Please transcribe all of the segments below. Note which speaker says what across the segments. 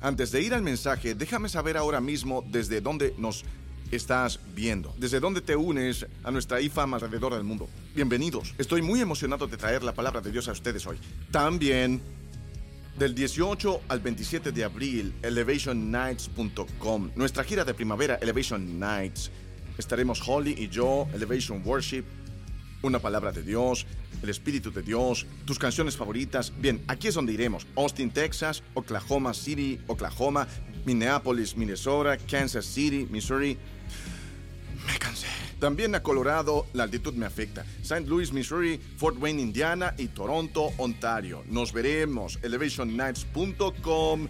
Speaker 1: Antes de ir al mensaje, déjame saber ahora mismo desde dónde nos estás viendo, desde dónde te unes a nuestra IFAM alrededor del mundo. Bienvenidos. Estoy muy emocionado de traer la palabra de Dios a ustedes hoy. También del 18 al 27 de abril, elevationnights.com, nuestra gira de primavera Elevation Nights. Estaremos Holly y yo, Elevation Worship, una palabra de Dios, el Espíritu de Dios, tus canciones favoritas. Bien, aquí es donde iremos. Austin, Texas, Oklahoma City, Oklahoma, Minneapolis, Minnesota, Kansas City, Missouri. Me cansé. También a Colorado, la altitud me afecta. St. Louis, Missouri, Fort Wayne, Indiana y Toronto, Ontario. Nos veremos. ElevationNights.com.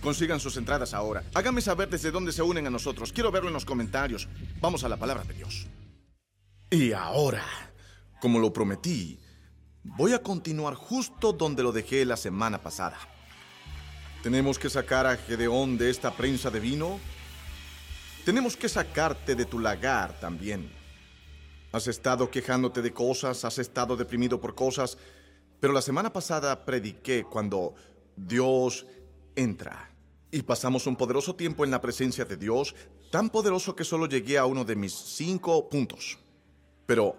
Speaker 1: Consigan sus entradas ahora. Háganme saber desde dónde se unen a nosotros. Quiero verlo en los comentarios. Vamos a la palabra de Dios. Y ahora, como lo prometí, voy a continuar justo donde lo dejé la semana pasada. ¿Tenemos que sacar a Gedeón de esta prensa de vino? Tenemos que sacarte de tu lagar también. Has estado quejándote de cosas, has estado deprimido por cosas, pero la semana pasada prediqué cuando Dios entra. Y pasamos un poderoso tiempo en la presencia de Dios, tan poderoso que solo llegué a uno de mis cinco puntos. Pero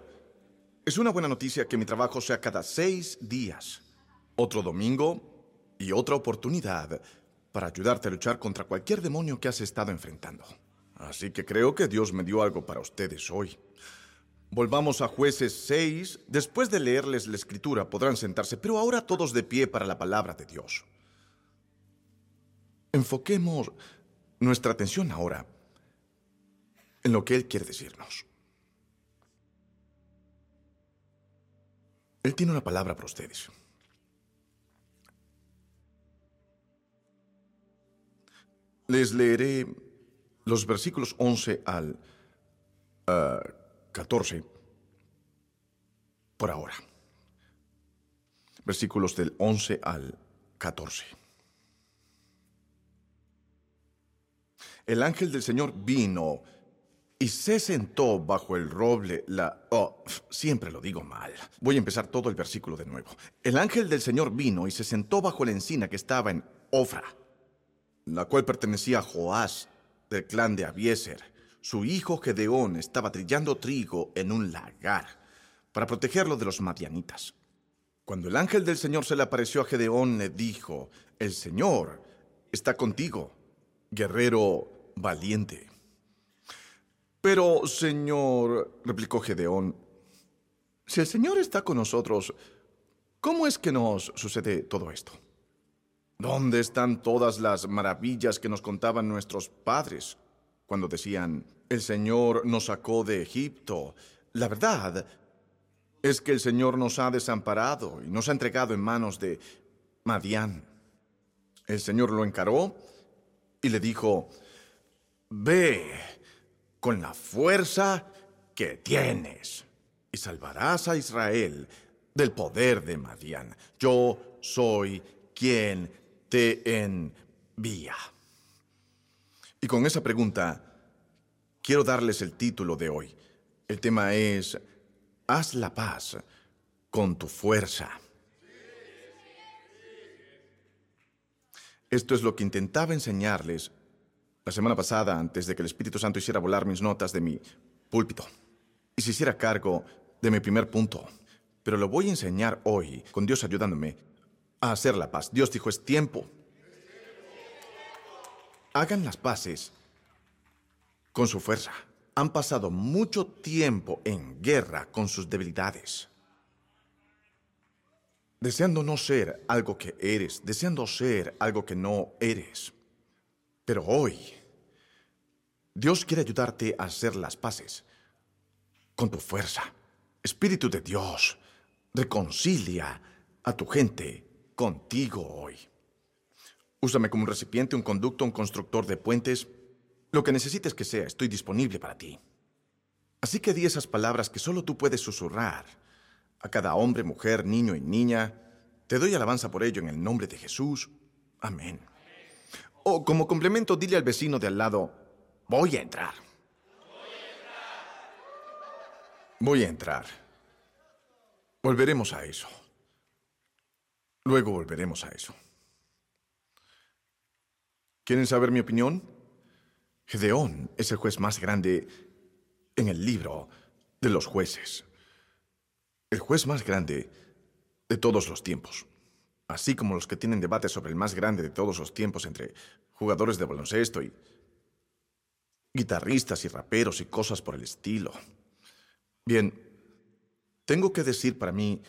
Speaker 1: es una buena noticia que mi trabajo sea cada seis días. Otro domingo, y otra oportunidad para ayudarte a luchar contra cualquier demonio que has estado enfrentando. Así que creo que Dios me dio algo para ustedes hoy. Volvamos a jueces 6. Después de leerles la escritura podrán sentarse, pero ahora todos de pie para la palabra de Dios. Enfoquemos nuestra atención ahora en lo que Él quiere decirnos. Él tiene una palabra para ustedes. Les leeré los versículos 11 al 14 ah, por ahora. Versículos del 11 al 14. El ángel del Señor vino y se sentó bajo el roble la... Oh, siempre lo digo mal. Voy a empezar todo el versículo de nuevo. El ángel del Señor vino y se sentó bajo la encina que estaba en Ofra la cual pertenecía a Joás del clan de Abieser. Su hijo Gedeón estaba trillando trigo en un lagar para protegerlo de los madianitas. Cuando el ángel del Señor se le apareció a Gedeón, le dijo, El Señor está contigo, guerrero valiente. Pero, Señor, replicó Gedeón, si el Señor está con nosotros, ¿cómo es que nos sucede todo esto? ¿Dónde están todas las maravillas que nos contaban nuestros padres cuando decían, el Señor nos sacó de Egipto? La verdad es que el Señor nos ha desamparado y nos ha entregado en manos de Madián. El Señor lo encaró y le dijo, ve con la fuerza que tienes y salvarás a Israel del poder de Madián. Yo soy quien te envía? Y con esa pregunta, quiero darles el título de hoy. El tema es, haz la paz con tu fuerza. Esto es lo que intentaba enseñarles la semana pasada antes de que el Espíritu Santo hiciera volar mis notas de mi púlpito y se hiciera cargo de mi primer punto. Pero lo voy a enseñar hoy, con Dios ayudándome, a hacer la paz. Dios dijo, es tiempo. Hagan las paces con su fuerza. Han pasado mucho tiempo en guerra con sus debilidades. Deseando no ser algo que eres, deseando ser algo que no eres. Pero hoy, Dios quiere ayudarte a hacer las paces con tu fuerza. Espíritu de Dios, reconcilia a tu gente contigo hoy. Úsame como un recipiente, un conducto, un constructor de puentes. Lo que necesites que sea, estoy disponible para ti. Así que di esas palabras que solo tú puedes susurrar a cada hombre, mujer, niño y niña. Te doy alabanza por ello en el nombre de Jesús. Amén. O como complemento, dile al vecino de al lado, voy a entrar. Voy a entrar. Volveremos a eso. Luego volveremos a eso. ¿Quieren saber mi opinión? Gedeón es el juez más grande en el libro de los jueces. El juez más grande de todos los tiempos. Así como los que tienen debate sobre el más grande de todos los tiempos entre jugadores de baloncesto y guitarristas y raperos y cosas por el estilo. Bien, tengo que decir para mí,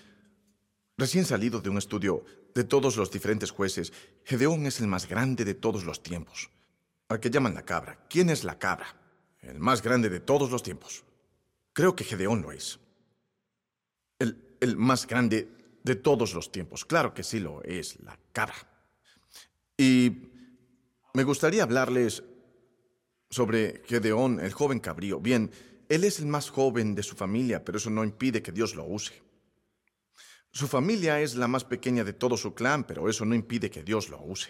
Speaker 1: recién salido de un estudio de todos los diferentes jueces, Gedeón es el más grande de todos los tiempos. Al que llaman la cabra. ¿Quién es la cabra? El más grande de todos los tiempos. Creo que Gedeón lo es. El, el más grande de todos los tiempos. Claro que sí lo es, la cabra. Y me gustaría hablarles sobre Gedeón, el joven cabrío. Bien, él es el más joven de su familia, pero eso no impide que Dios lo use. Su familia es la más pequeña de todo su clan, pero eso no impide que Dios lo use.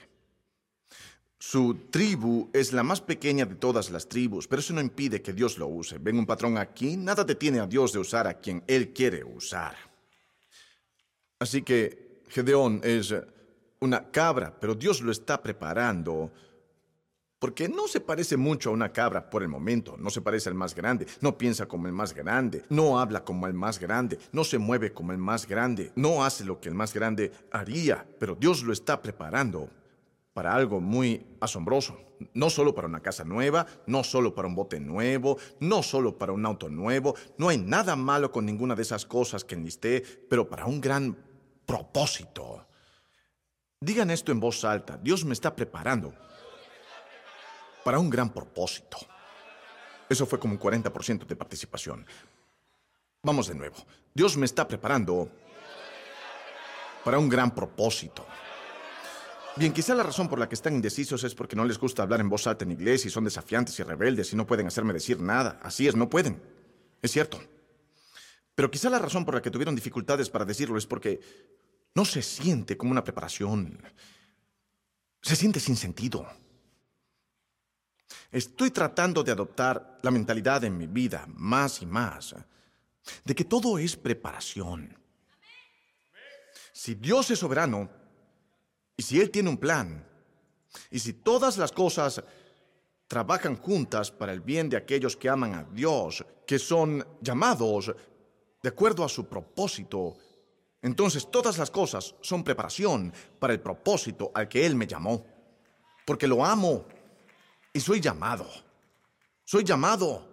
Speaker 1: Su tribu es la más pequeña de todas las tribus, pero eso no impide que Dios lo use. ¿Ven un patrón aquí? Nada detiene a Dios de usar a quien Él quiere usar. Así que Gedeón es una cabra, pero Dios lo está preparando porque no se parece mucho a una cabra por el momento, no se parece al más grande, no piensa como el más grande, no habla como el más grande, no se mueve como el más grande, no hace lo que el más grande haría, pero Dios lo está preparando para algo muy asombroso. No solo para una casa nueva, no solo para un bote nuevo, no solo para un auto nuevo, no hay nada malo con ninguna de esas cosas que enlisté, pero para un gran propósito. Digan esto en voz alta, Dios me está preparando para un gran propósito. Eso fue como un 40% de participación. Vamos de nuevo. Dios me está preparando para un gran propósito. Bien, quizá la razón por la que están indecisos es porque no les gusta hablar en voz alta en inglés y son desafiantes y rebeldes y no pueden hacerme decir nada. Así es, no pueden. Es cierto. Pero quizá la razón por la que tuvieron dificultades para decirlo es porque no se siente como una preparación. Se siente sin sentido. Estoy tratando de adoptar la mentalidad en mi vida más y más de que todo es preparación. Si Dios es soberano y si Él tiene un plan y si todas las cosas trabajan juntas para el bien de aquellos que aman a Dios, que son llamados de acuerdo a su propósito, entonces todas las cosas son preparación para el propósito al que Él me llamó. Porque lo amo y soy llamado. Soy llamado.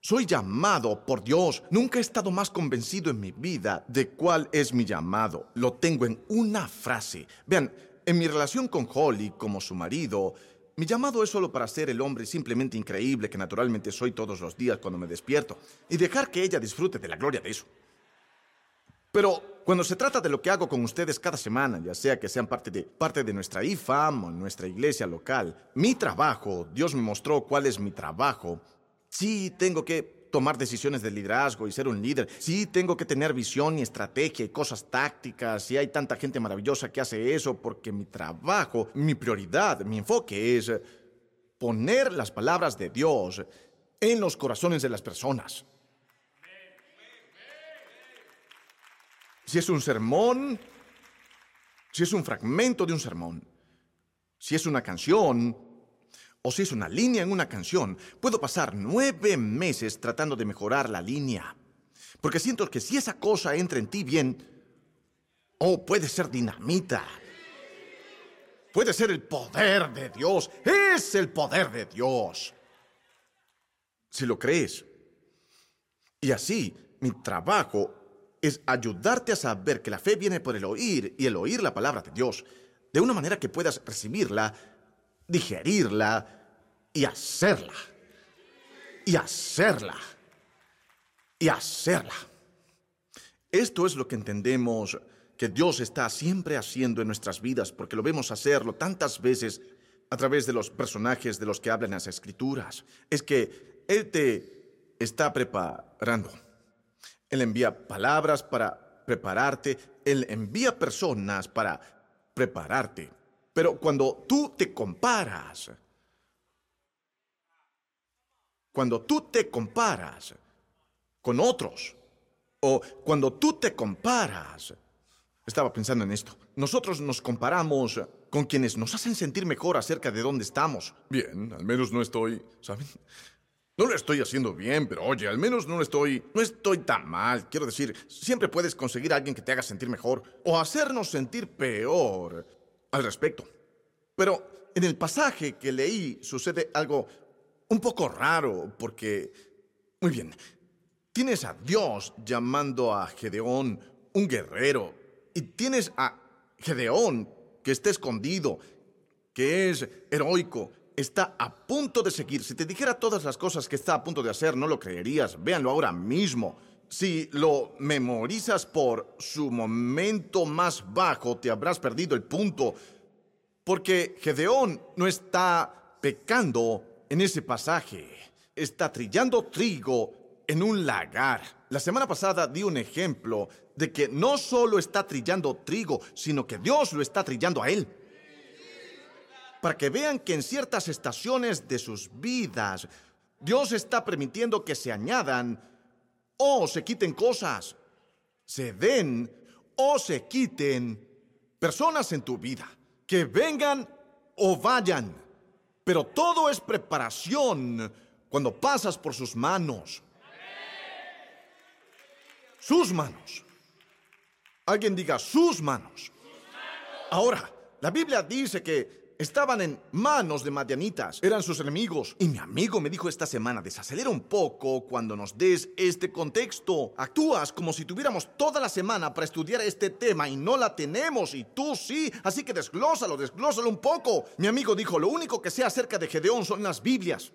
Speaker 1: Soy llamado por Dios. Nunca he estado más convencido en mi vida de cuál es mi llamado. Lo tengo en una frase. Vean, en mi relación con Holly como su marido, mi llamado es solo para ser el hombre simplemente increíble que naturalmente soy todos los días cuando me despierto y dejar que ella disfrute de la gloria de eso. Pero cuando se trata de lo que hago con ustedes cada semana, ya sea que sean parte de, parte de nuestra IFAM o nuestra iglesia local, mi trabajo, Dios me mostró cuál es mi trabajo. Sí, tengo que tomar decisiones de liderazgo y ser un líder. Sí, tengo que tener visión y estrategia y cosas tácticas. Y hay tanta gente maravillosa que hace eso porque mi trabajo, mi prioridad, mi enfoque es poner las palabras de Dios en los corazones de las personas. si es un sermón, si es un fragmento de un sermón, si es una canción o si es una línea en una canción, puedo pasar nueve meses tratando de mejorar la línea. Porque siento que si esa cosa entra en ti bien, oh, puede ser dinamita. Puede ser el poder de Dios. Es el poder de Dios. Si lo crees. Y así, mi trabajo es ayudarte a saber que la fe viene por el oír y el oír la palabra de Dios, de una manera que puedas recibirla, digerirla y hacerla. Y hacerla. Y hacerla. Esto es lo que entendemos que Dios está siempre haciendo en nuestras vidas, porque lo vemos hacerlo tantas veces a través de los personajes de los que hablan las escrituras. Es que Él te está preparando. Él envía palabras para prepararte, Él envía personas para prepararte. Pero cuando tú te comparas, cuando tú te comparas con otros, o cuando tú te comparas, estaba pensando en esto, nosotros nos comparamos con quienes nos hacen sentir mejor acerca de dónde estamos.
Speaker 2: Bien, al menos no estoy, ¿saben? No lo estoy haciendo bien, pero oye, al menos no estoy...
Speaker 1: No estoy tan mal. Quiero decir, siempre puedes conseguir a alguien que te haga sentir mejor o hacernos sentir peor al respecto. Pero en el pasaje que leí sucede algo un poco raro porque... Muy bien, tienes a Dios llamando a Gedeón un guerrero y tienes a Gedeón que está escondido, que es heroico, está a punto de seguir. Si te dijera todas las cosas que está a punto de hacer, no lo creerías. Véanlo ahora mismo. Si lo memorizas por su momento más bajo, te habrás perdido el punto. Porque Gedeón no está pecando en ese pasaje. Está trillando trigo en un lagar. La semana pasada di un ejemplo de que no solo está trillando trigo, sino que Dios lo está trillando a él para que vean que en ciertas estaciones de sus vidas Dios está permitiendo que se añadan o se quiten cosas, se den o se quiten personas en tu vida, que vengan o vayan, pero todo es preparación cuando pasas por sus manos. Sus manos. Alguien diga sus manos. Ahora, la Biblia dice que estaban en manos de madianitas, eran sus enemigos. Y mi amigo me dijo esta semana, desacelera un poco cuando nos des este contexto. Actúas como si tuviéramos toda la semana para estudiar este tema y no la tenemos y tú sí, así que desglósalo, desglósalo un poco. Mi amigo dijo, lo único que sé acerca de Gedeón son las Biblias.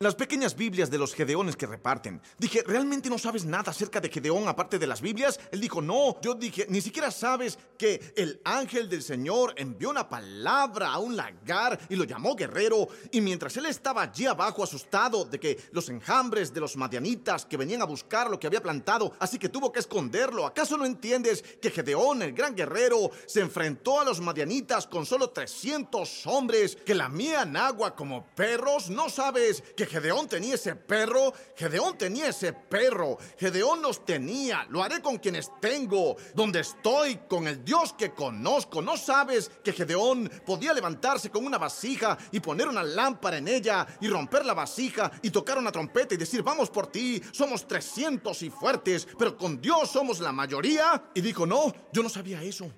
Speaker 1: Las pequeñas Biblias de los Gedeones que reparten. Dije, ¿realmente no sabes nada acerca de Gedeón aparte de las Biblias? Él dijo, no. Yo dije, ni siquiera sabes que el ángel del Señor envió una palabra a un lagar y lo llamó guerrero. Y mientras él estaba allí abajo asustado de que los enjambres de los madianitas que venían a buscar lo que había plantado, así que tuvo que esconderlo. ¿Acaso no entiendes que Gedeón, el gran guerrero, se enfrentó a los madianitas con solo 300 hombres que lamían agua como perros? ¿No sabes que Gedeón tenía ese perro, Gedeón tenía ese perro, Gedeón los tenía, lo haré con quienes tengo, donde estoy, con el Dios que conozco. ¿No sabes que Gedeón podía levantarse con una vasija y poner una lámpara en ella y romper la vasija y tocar una trompeta y decir, vamos por ti, somos 300 y fuertes, pero con Dios somos la mayoría? Y dijo, no, yo no sabía eso.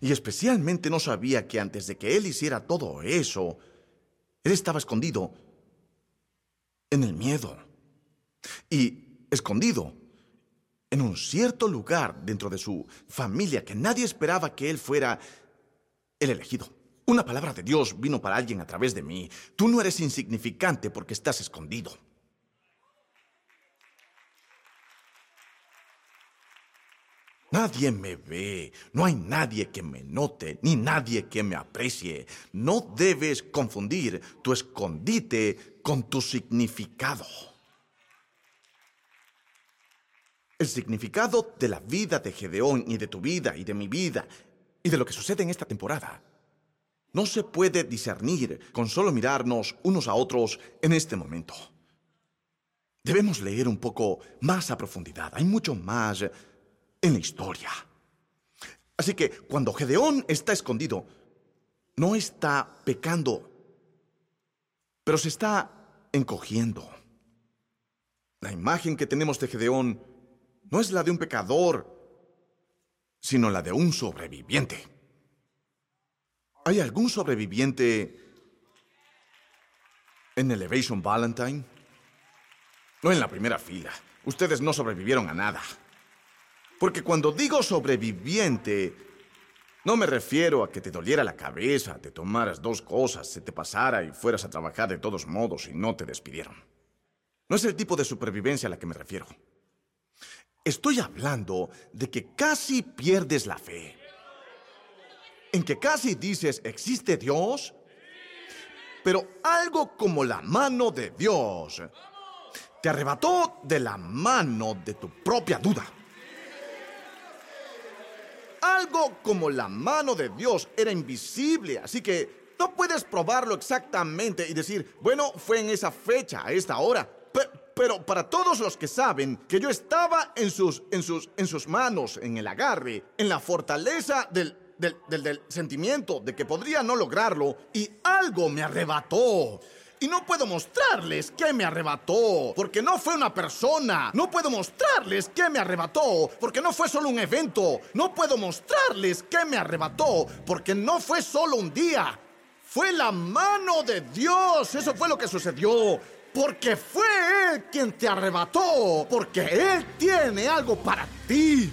Speaker 1: Y especialmente no sabía que antes de que él hiciera todo eso, él estaba escondido en el miedo y escondido en un cierto lugar dentro de su familia que nadie esperaba que él fuera el elegido. Una palabra de Dios vino para alguien a través de mí. Tú no eres insignificante porque estás escondido. Nadie me ve, no hay nadie que me note, ni nadie que me aprecie. No debes confundir tu escondite con tu significado. El significado de la vida de Gedeón y de tu vida y de mi vida y de lo que sucede en esta temporada no se puede discernir con solo mirarnos unos a otros en este momento. Debemos leer un poco más a profundidad. Hay mucho más en la historia. Así que cuando Gedeón está escondido, no está pecando, pero se está encogiendo. La imagen que tenemos de Gedeón no es la de un pecador, sino la de un sobreviviente. ¿Hay algún sobreviviente en Elevation Valentine? No en la primera fila. Ustedes no sobrevivieron a nada. Porque cuando digo sobreviviente, no me refiero a que te doliera la cabeza, te tomaras dos cosas, se te pasara y fueras a trabajar de todos modos y no te despidieron. No es el tipo de supervivencia a la que me refiero. Estoy hablando de que casi pierdes la fe. En que casi dices, ¿existe Dios? Pero algo como la mano de Dios te arrebató de la mano de tu propia duda algo como la mano de Dios era invisible, así que no puedes probarlo exactamente y decir, bueno, fue en esa fecha, a esta hora. pero para todos los que saben que yo estaba en sus, en sus, en sus manos, en el agarre, en la fortaleza del, del, sentimiento de que podría no lograrlo, y algo me arrebató. Y no puedo mostrarles qué me arrebató, porque no fue una persona. No puedo mostrarles qué me arrebató, porque no fue solo un evento. No puedo mostrarles qué me arrebató, porque no fue solo un día. Fue la mano de Dios. Eso fue lo que sucedió. Porque fue Él quien te arrebató. Porque Él tiene algo para ti.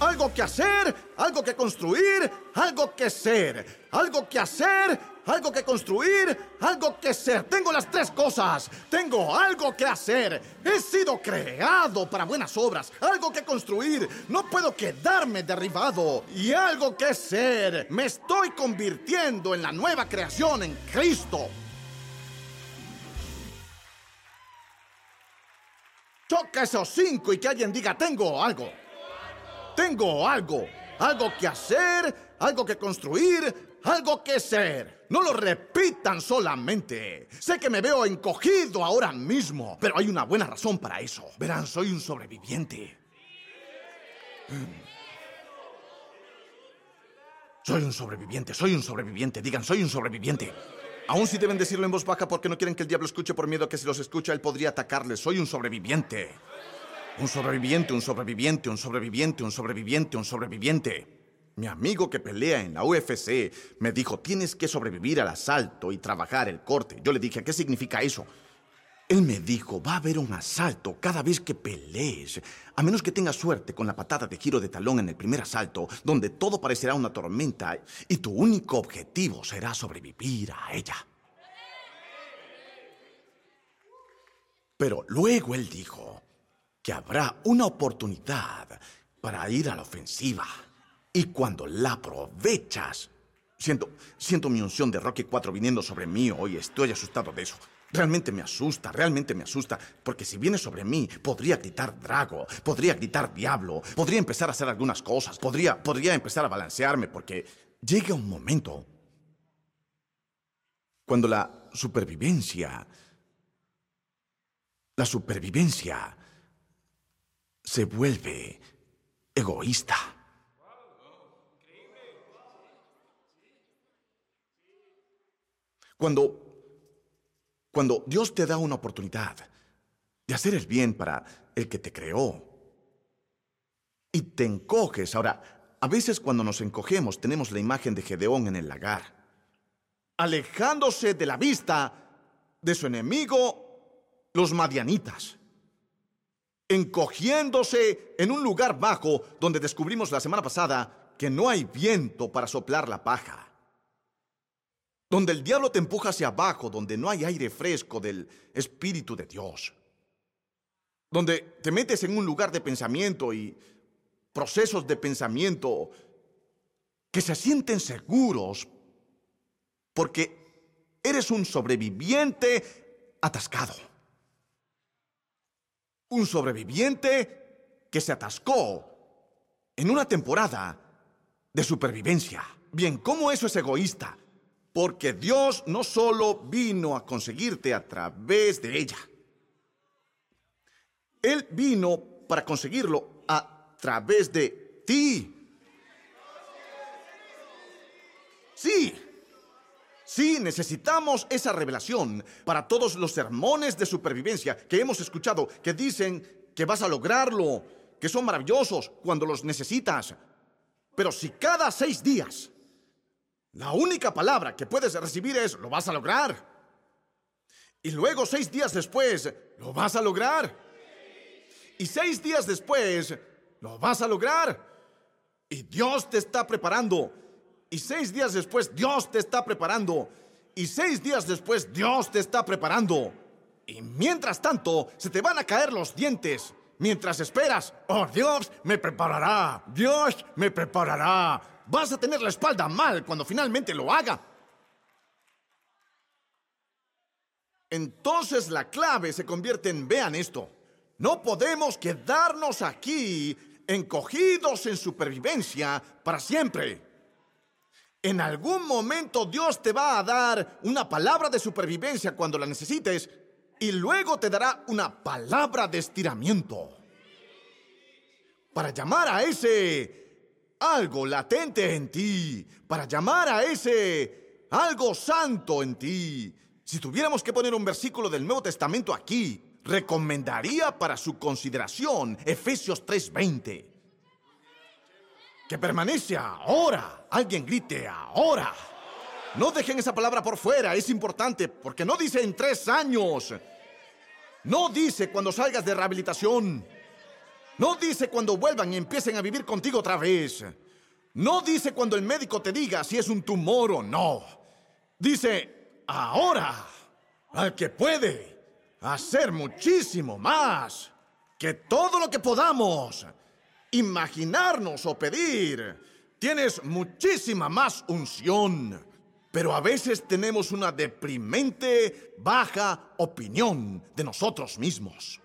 Speaker 1: Algo que hacer, algo que construir, algo que ser. Algo que hacer, algo que construir, algo que ser. Tengo las tres cosas. Tengo algo que hacer. He sido creado para buenas obras, algo que construir. No puedo quedarme derribado. Y algo que ser. Me estoy convirtiendo en la nueva creación en Cristo. Choca esos cinco y que alguien diga, tengo algo. Tengo algo. Algo que hacer, algo que construir, algo que ser. No lo repitan solamente. Sé que me veo encogido ahora mismo, pero hay una buena razón para eso. Verán, soy un sobreviviente. Soy un sobreviviente, soy un sobreviviente. Digan, soy un sobreviviente. Aún si deben decirlo en voz baja porque no quieren que el diablo escuche por miedo a que si los escucha él podría atacarles. Soy un sobreviviente. Un sobreviviente, un sobreviviente, un sobreviviente, un sobreviviente, un sobreviviente. Mi amigo que pelea en la UFC me dijo, tienes que sobrevivir al asalto y trabajar el corte. Yo le dije, ¿qué significa eso? Él me dijo, va a haber un asalto cada vez que pelees, a menos que tengas suerte con la patada de giro de talón en el primer asalto, donde todo parecerá una tormenta y tu único objetivo será sobrevivir a ella. Pero luego él dijo que habrá una oportunidad para ir a la ofensiva. Y cuando la aprovechas, siento, siento mi unción de Rocky 4 viniendo sobre mí hoy, estoy asustado de eso. Realmente me asusta, realmente me asusta, porque si viene sobre mí, podría gritar Drago, podría gritar Diablo, podría empezar a hacer algunas cosas, podría, podría empezar a balancearme, porque llega un momento cuando la supervivencia, la supervivencia se vuelve egoísta. Cuando cuando Dios te da una oportunidad de hacer el bien para el que te creó y te encoges, ahora, a veces cuando nos encogemos tenemos la imagen de Gedeón en el lagar, alejándose de la vista de su enemigo, los madianitas, encogiéndose en un lugar bajo donde descubrimos la semana pasada que no hay viento para soplar la paja donde el diablo te empuja hacia abajo, donde no hay aire fresco del Espíritu de Dios, donde te metes en un lugar de pensamiento y procesos de pensamiento que se sienten seguros porque eres un sobreviviente atascado. Un sobreviviente que se atascó en una temporada de supervivencia. Bien, ¿cómo eso es egoísta? Porque Dios no solo vino a conseguirte a través de ella. Él vino para conseguirlo a través de ti. Sí, sí, necesitamos esa revelación para todos los sermones de supervivencia que hemos escuchado, que dicen que vas a lograrlo, que son maravillosos cuando los necesitas. Pero si cada seis días la única palabra que puedes recibir es, lo vas a lograr. Y luego seis días después, lo vas a lograr. Y seis días después, lo vas a lograr. Y Dios te está preparando. Y seis días después, Dios te está preparando. Y seis días después, Dios te está preparando. Y mientras tanto, se te van a caer los dientes. Mientras esperas, oh Dios me preparará, Dios me preparará, Vas a tener la espalda mal cuando finalmente lo haga. Entonces la clave se convierte en, vean esto, no podemos quedarnos aquí encogidos en supervivencia para siempre. En algún momento Dios te va a dar una palabra de supervivencia cuando la necesites y luego te dará una palabra de estiramiento. Para llamar a ese algo latente en ti, para llamar a ese algo santo en ti. Si tuviéramos que poner un versículo del Nuevo Testamento aquí, recomendaría para su consideración Efesios 3:20. Que permanece ahora. Alguien grite ahora. No dejen esa palabra por fuera, es importante, porque no dice en tres años. No dice cuando salgas de rehabilitación. No dice cuando vuelvan y empiecen a vivir contigo otra vez. No dice cuando el médico te diga si es un tumor o no. Dice, ahora, al que puede hacer muchísimo más que todo lo que podamos imaginarnos o pedir. Tienes muchísima más unción, pero a veces tenemos una deprimente, baja opinión de nosotros mismos.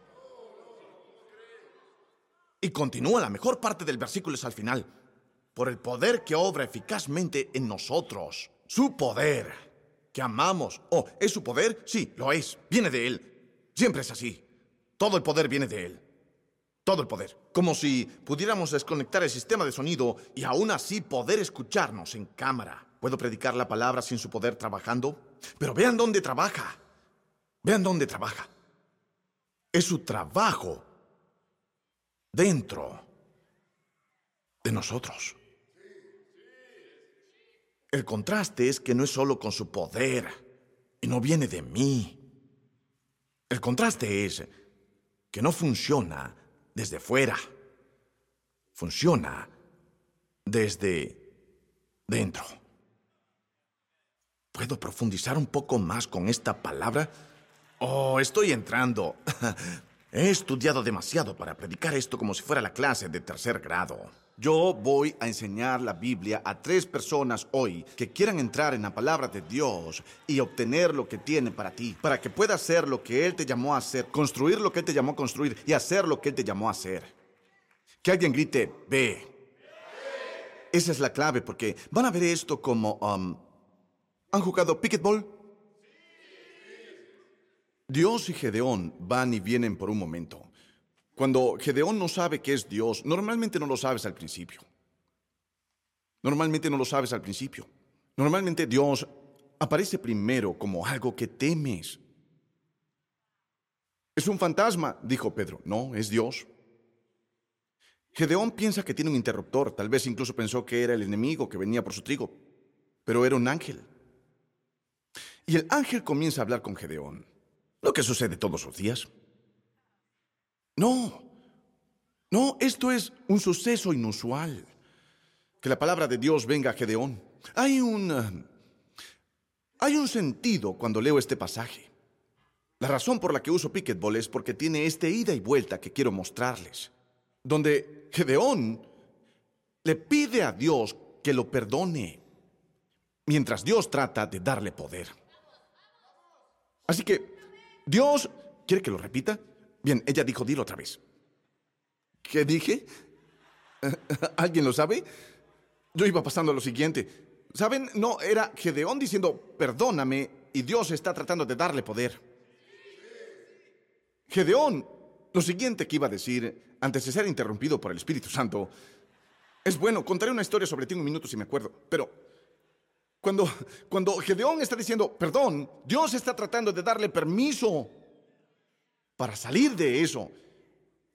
Speaker 1: Y continúa la mejor parte del versículo es al final. Por el poder que obra eficazmente en nosotros. Su poder que amamos. Oh, ¿es su poder? Sí, lo es. Viene de Él. Siempre es así. Todo el poder viene de Él. Todo el poder. Como si pudiéramos desconectar el sistema de sonido y aún así poder escucharnos en cámara. ¿Puedo predicar la palabra sin su poder trabajando? Pero vean dónde trabaja. Vean dónde trabaja. Es su trabajo dentro de nosotros. El contraste es que no es solo con su poder y no viene de mí. El contraste es que no funciona desde fuera, funciona desde dentro. ¿Puedo profundizar un poco más con esta palabra? Oh, estoy entrando. He estudiado demasiado para predicar esto como si fuera la clase de tercer grado. Yo voy a enseñar la Biblia a tres personas hoy que quieran entrar en la palabra de Dios y obtener lo que tiene para ti, para que puedas hacer lo que Él te llamó a hacer, construir lo que Él te llamó a construir y hacer lo que Él te llamó a hacer. Que alguien grite, ve. Esa es la clave porque van a ver esto como... Um, ¿Han jugado picketball? Dios y Gedeón van y vienen por un momento. Cuando Gedeón no sabe qué es Dios, normalmente no lo sabes al principio. Normalmente no lo sabes al principio. Normalmente Dios aparece primero como algo que temes. Es un fantasma, dijo Pedro. No, es Dios. Gedeón piensa que tiene un interruptor, tal vez incluso pensó que era el enemigo que venía por su trigo, pero era un ángel. Y el ángel comienza a hablar con Gedeón, lo que sucede todos los días. No, no, esto es un suceso inusual. Que la palabra de Dios venga a Gedeón. Hay un... Eh, hay un sentido cuando leo este pasaje. La razón por la que uso Picketball es porque tiene este ida y vuelta que quiero mostrarles. Donde Gedeón le pide a Dios que lo perdone, mientras Dios trata de darle poder. Así que, Dios, ¿quiere que lo repita? Bien, ella dijo, dilo otra vez. ¿Qué dije? ¿Alguien lo sabe? Yo iba pasando a lo siguiente. ¿Saben? No, era Gedeón diciendo, perdóname, y Dios está tratando de darle poder. Gedeón, lo siguiente que iba a decir, antes de ser interrumpido por el Espíritu Santo, es bueno, contaré una historia sobre ti en un minuto si me acuerdo, pero cuando, cuando Gedeón está diciendo, perdón, Dios está tratando de darle permiso para salir de eso.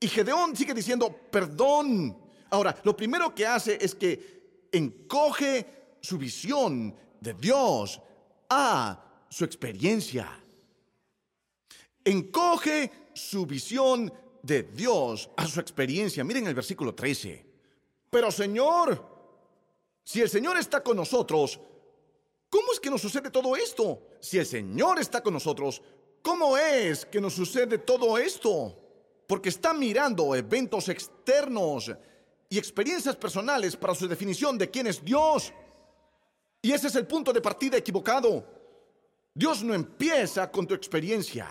Speaker 1: Y Gedeón sigue diciendo, perdón. Ahora, lo primero que hace es que encoge su visión de Dios a su experiencia. Encoge su visión de Dios a su experiencia. Miren el versículo 13. Pero Señor, si el Señor está con nosotros, ¿cómo es que nos sucede todo esto? Si el Señor está con nosotros, ¿Cómo es que nos sucede todo esto? Porque está mirando eventos externos y experiencias personales para su definición de quién es Dios. Y ese es el punto de partida equivocado. Dios no empieza con tu experiencia.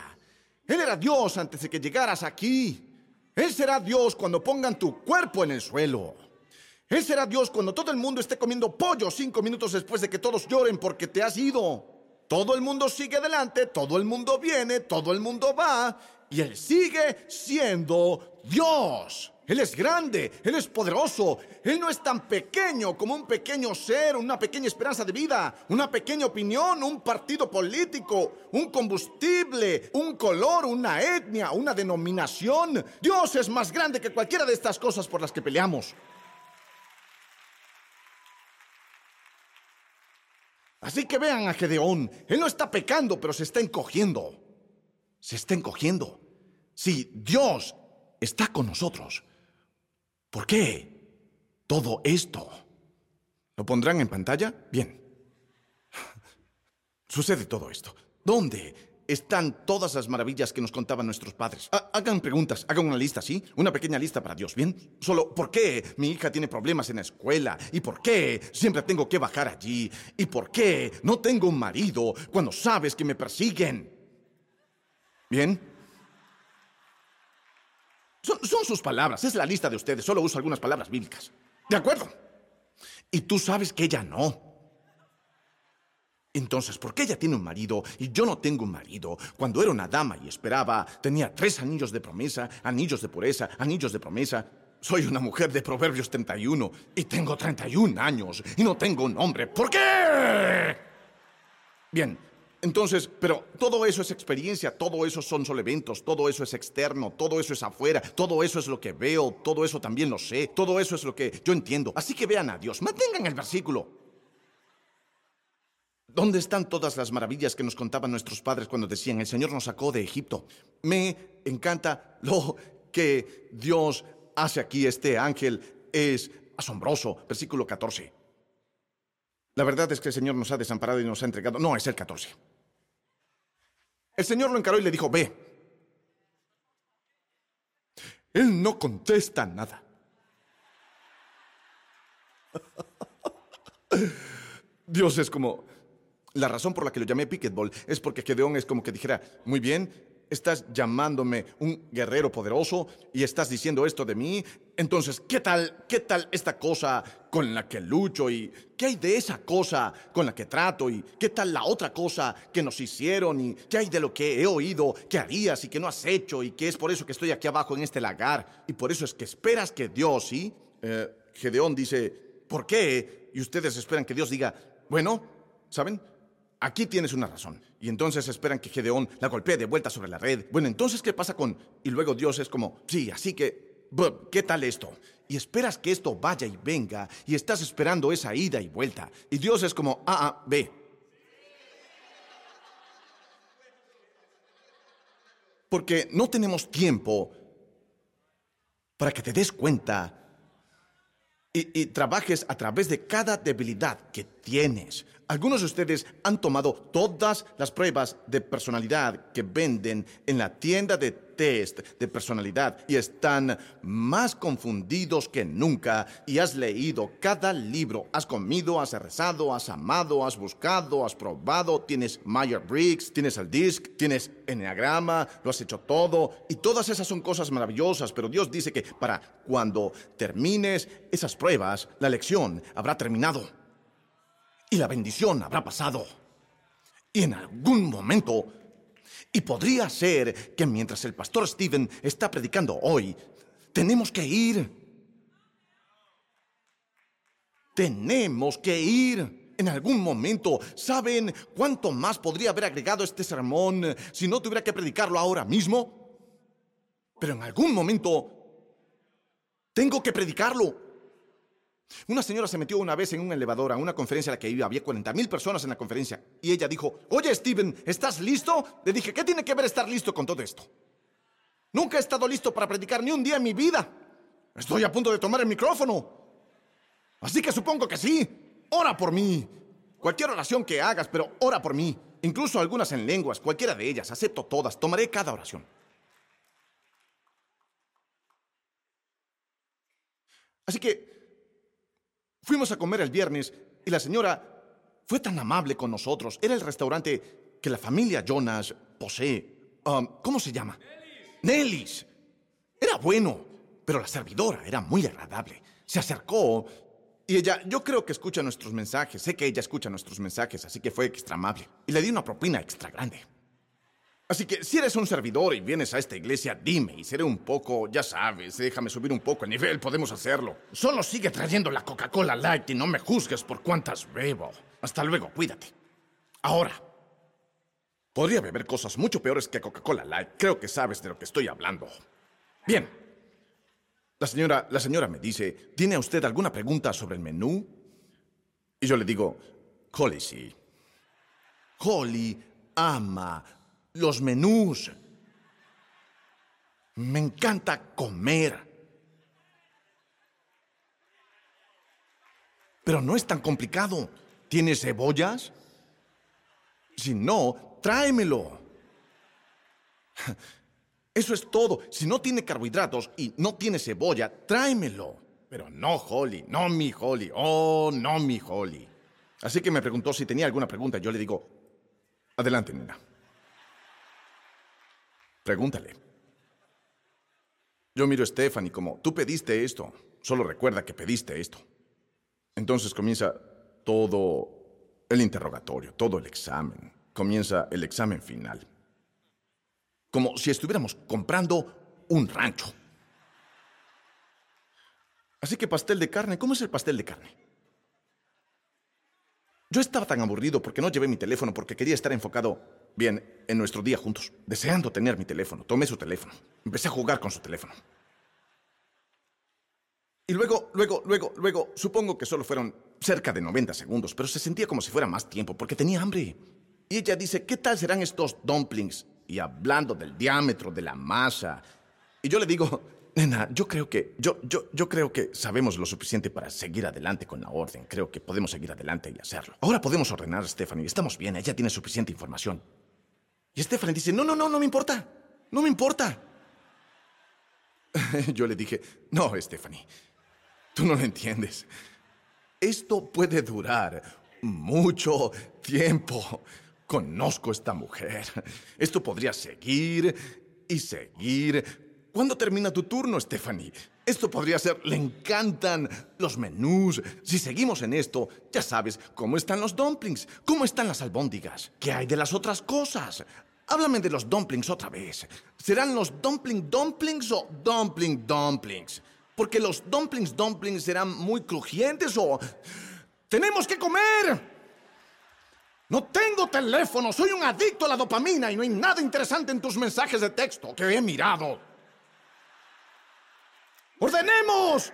Speaker 1: Él era Dios antes de que llegaras aquí. Él será Dios cuando pongan tu cuerpo en el suelo. Él será Dios cuando todo el mundo esté comiendo pollo cinco minutos después de que todos lloren porque te has ido. Todo el mundo sigue adelante, todo el mundo viene, todo el mundo va, y Él sigue siendo Dios. Él es grande, Él es poderoso, Él no es tan pequeño como un pequeño ser, una pequeña esperanza de vida, una pequeña opinión, un partido político, un combustible, un color, una etnia, una denominación. Dios es más grande que cualquiera de estas cosas por las que peleamos. Así que vean a Gedeón, él no está pecando, pero se está encogiendo. Se está encogiendo. Si Dios está con nosotros, ¿por qué todo esto? ¿Lo pondrán en pantalla? Bien. Sucede todo esto. ¿Dónde están todas las maravillas que nos contaban nuestros padres. hagan preguntas, hagan una lista, ¿sí? Una pequeña lista para Dios, ¿bien? Solo, ¿por qué mi hija tiene problemas en la escuela? ¿Y por qué siempre tengo que bajar allí? ¿Y por qué no tengo un marido cuando sabes que me persiguen? ¿Bien? Son, son sus palabras, es la lista de ustedes, solo uso algunas palabras bíblicas. ¿De acuerdo? Y tú sabes que ella no. Entonces, ¿por qué ella tiene un marido y yo no tengo un marido? Cuando era una dama y esperaba, tenía tres anillos de promesa, anillos de pureza, anillos de promesa. Soy una mujer de Proverbios 31 y tengo 31 años y no tengo un hombre. ¿Por qué? Bien, entonces, pero todo eso es experiencia, todo eso son solo eventos, todo eso es externo, todo eso es afuera, todo eso es lo que veo, todo eso también lo sé, todo eso es lo que yo entiendo. Así que vean a Dios, mantengan el versículo. ¿Dónde están todas las maravillas que nos contaban nuestros padres cuando decían, el Señor nos sacó de Egipto? Me encanta lo que Dios hace aquí. Este ángel es asombroso. Versículo 14. La verdad es que el Señor nos ha desamparado y nos ha entregado. No, es el 14. El Señor lo encaró y le dijo, ve. Él no contesta nada. Dios es como, la razón por la que lo llamé Picketball es porque Gedeón es como que dijera, muy bien, estás llamándome un guerrero poderoso y estás diciendo esto de mí, entonces, ¿qué tal, qué tal esta cosa con la que lucho y qué hay de esa cosa con la que trato y qué tal la otra cosa que nos hicieron y qué hay de lo que he oído que harías y que no has hecho y que es por eso que estoy aquí abajo en este lagar y por eso es que esperas que Dios, ¿sí? Eh, Gedeón dice, ¿por qué? Y ustedes esperan que Dios diga, bueno, ¿saben? Aquí tienes una razón. Y entonces esperan que Gedeón la golpee de vuelta sobre la red. Bueno, entonces, ¿qué pasa con...? Y luego Dios es como, sí, así que... ¿Qué tal esto? Y esperas que esto vaya y venga, y estás esperando esa ida y vuelta. Y Dios es como, ah, ah, ve. Porque no tenemos tiempo para que te des cuenta y, trabajes a través de cada debilidad que tienes. Algunos de ustedes han tomado todas las pruebas de personalidad que venden en la tienda de test de personalidad y están más confundidos que nunca y has leído cada libro, has comido, has rezado, has amado, has buscado, has probado, tienes Myers-Briggs, tienes el DISC, tienes Enneagrama, lo has hecho todo y todas esas son cosas maravillosas, pero Dios dice que para cuando termines esas pruebas, la lección habrá terminado y la bendición habrá pasado. Y en algún momento y podría ser que mientras el pastor Stephen está predicando hoy, tenemos que ir. Tenemos que ir. En algún momento, ¿saben cuánto más podría haber agregado este sermón si no tuviera que predicarlo ahora mismo? Pero en algún momento, tengo que predicarlo. Una señora se metió una vez en un elevador a una conferencia a la que iba. Había 40 mil personas en la conferencia. Y ella dijo, oye Steven, ¿estás listo? Le dije, ¿qué tiene que ver estar listo con todo esto? Nunca he estado listo para predicar ni un día en mi vida. Estoy a punto de tomar el micrófono. Así que supongo que sí. Ora por mí. Cualquier oración que hagas, pero ora por mí. Incluso algunas en lenguas, cualquiera de ellas. Acepto todas. Tomaré cada oración. Así que Fuimos a comer el viernes y la señora fue tan amable con nosotros. Era el restaurante que la familia Jonas posee. Um, ¿Cómo se llama? Nelly's. Era bueno, pero la servidora era muy agradable. se acercó y ella, yo creo que escucha nuestros mensajes, sé que ella escucha nuestros mensajes, así que fue extra amable. Y le di una propina extra grande. Así que si eres un servidor y vienes a esta iglesia, dime y seré un poco, ya sabes, déjame subir un poco el nivel, podemos hacerlo. Solo sigue trayendo la Coca-Cola Light y no me juzgues por cuántas bebo. Hasta luego, cuídate. Ahora, podría beber cosas mucho peores que Coca-Cola Light. Creo que sabes de lo que estoy hablando. Bien. La señora, la señora me dice, ¿tiene usted alguna pregunta sobre el menú? Y yo le digo, Holly sí. Holly ama los menús. Me encanta comer. Pero no es tan complicado. ¿Tiene cebollas? Si no, tráemelo. Eso es todo. Si no tiene carbohidratos y no tiene cebolla, tráemelo. Pero no, Holly, no mi Holly, oh, no mi Holly. Así que me preguntó si tenía alguna pregunta. Yo le digo, adelante, nena. Pregúntale. Yo miro a Stephanie como, tú pediste esto, solo recuerda que pediste esto. Entonces comienza todo el interrogatorio, todo el examen. Comienza el examen final. Como si estuviéramos comprando un rancho. Así que pastel de carne, ¿cómo es el pastel de carne? Yo estaba tan aburrido porque no llevé mi teléfono, porque quería estar enfocado bien en nuestro día juntos, deseando tener mi teléfono. Tomé su teléfono, empecé a jugar con su teléfono. Y luego, luego, luego, luego, supongo que solo fueron cerca de 90 segundos, pero se sentía como si fuera más tiempo porque tenía hambre. Y ella dice, ¿qué tal serán estos dumplings? Y hablando del diámetro de la masa. Y yo le digo, Nena, yo creo que, yo, yo, yo creo que sabemos lo suficiente para seguir adelante con la orden. Creo que podemos seguir adelante y hacerlo. Ahora podemos ordenar a Stephanie. Estamos bien, ella tiene suficiente información. Y Stephanie dice, no, no, no, no me importa. No me importa. Yo le dije, no, Stephanie, tú no lo entiendes. Esto puede durar mucho tiempo. Conozco a esta mujer. Esto podría seguir y seguir ¿Cuándo termina tu turno, Stephanie? Esto podría ser, le encantan los menús. Si seguimos en esto, ya sabes cómo están los dumplings, cómo están las albóndigas, qué hay de las otras cosas. Háblame de los dumplings otra vez. ¿Serán los dumpling dumplings o dumpling dumplings? Porque los dumplings dumplings serán muy crujientes o... ¡Tenemos que comer! No tengo teléfono, soy un adicto a la dopamina y no hay nada interesante en tus mensajes de texto que he mirado. ¡Ordenemos!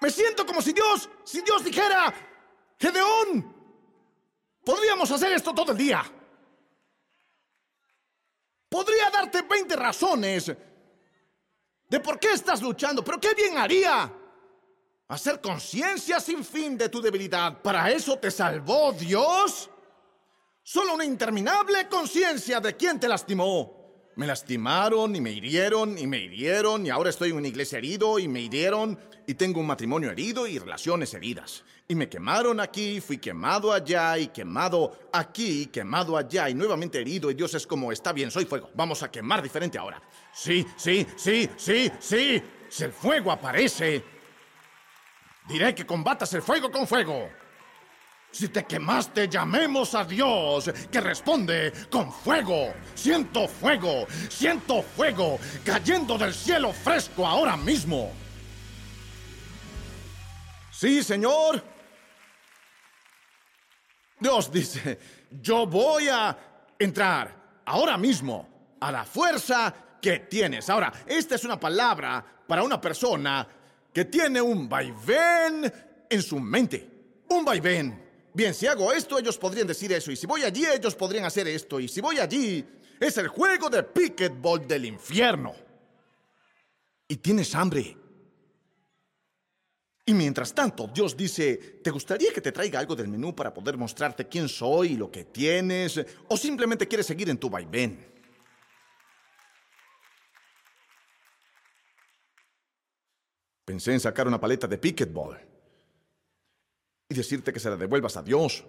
Speaker 1: Me siento como si Dios, si Dios dijera, Gedeón, podríamos hacer esto todo el día. Podría darte 20 razones de por qué estás luchando, pero qué bien haría hacer conciencia sin fin de tu debilidad. ¿Para eso te salvó Dios? Solo una interminable conciencia de quién te lastimó. Me lastimaron y me hirieron y me hirieron y ahora estoy en una iglesia herido y me hirieron y tengo un matrimonio herido y relaciones heridas. Y me quemaron aquí, fui quemado allá y quemado aquí, quemado allá y nuevamente herido y Dios es como, está bien, soy fuego, vamos a quemar diferente ahora. Sí, sí, sí, sí, sí, si el fuego aparece, diré que combatas el fuego con fuego. Si te quemaste, llamemos a Dios, que responde con fuego. Siento fuego, siento fuego cayendo del cielo fresco ahora mismo. Sí, Señor. Dios dice, yo voy a entrar ahora mismo a la fuerza que tienes. Ahora, esta es una palabra para una persona que tiene un vaivén en su mente. Un vaivén Bien, si hago esto, ellos podrían decir eso. Y si voy allí, ellos podrían hacer esto. Y si voy allí, es el juego de picketball del infierno. Y tienes hambre. Y mientras tanto, Dios dice, ¿te gustaría que te traiga algo del menú para poder mostrarte quién soy y lo que tienes? ¿O simplemente quieres seguir en tu vaivén? Pensé en sacar una paleta de picketball y decirte que se la devuelvas a Dios.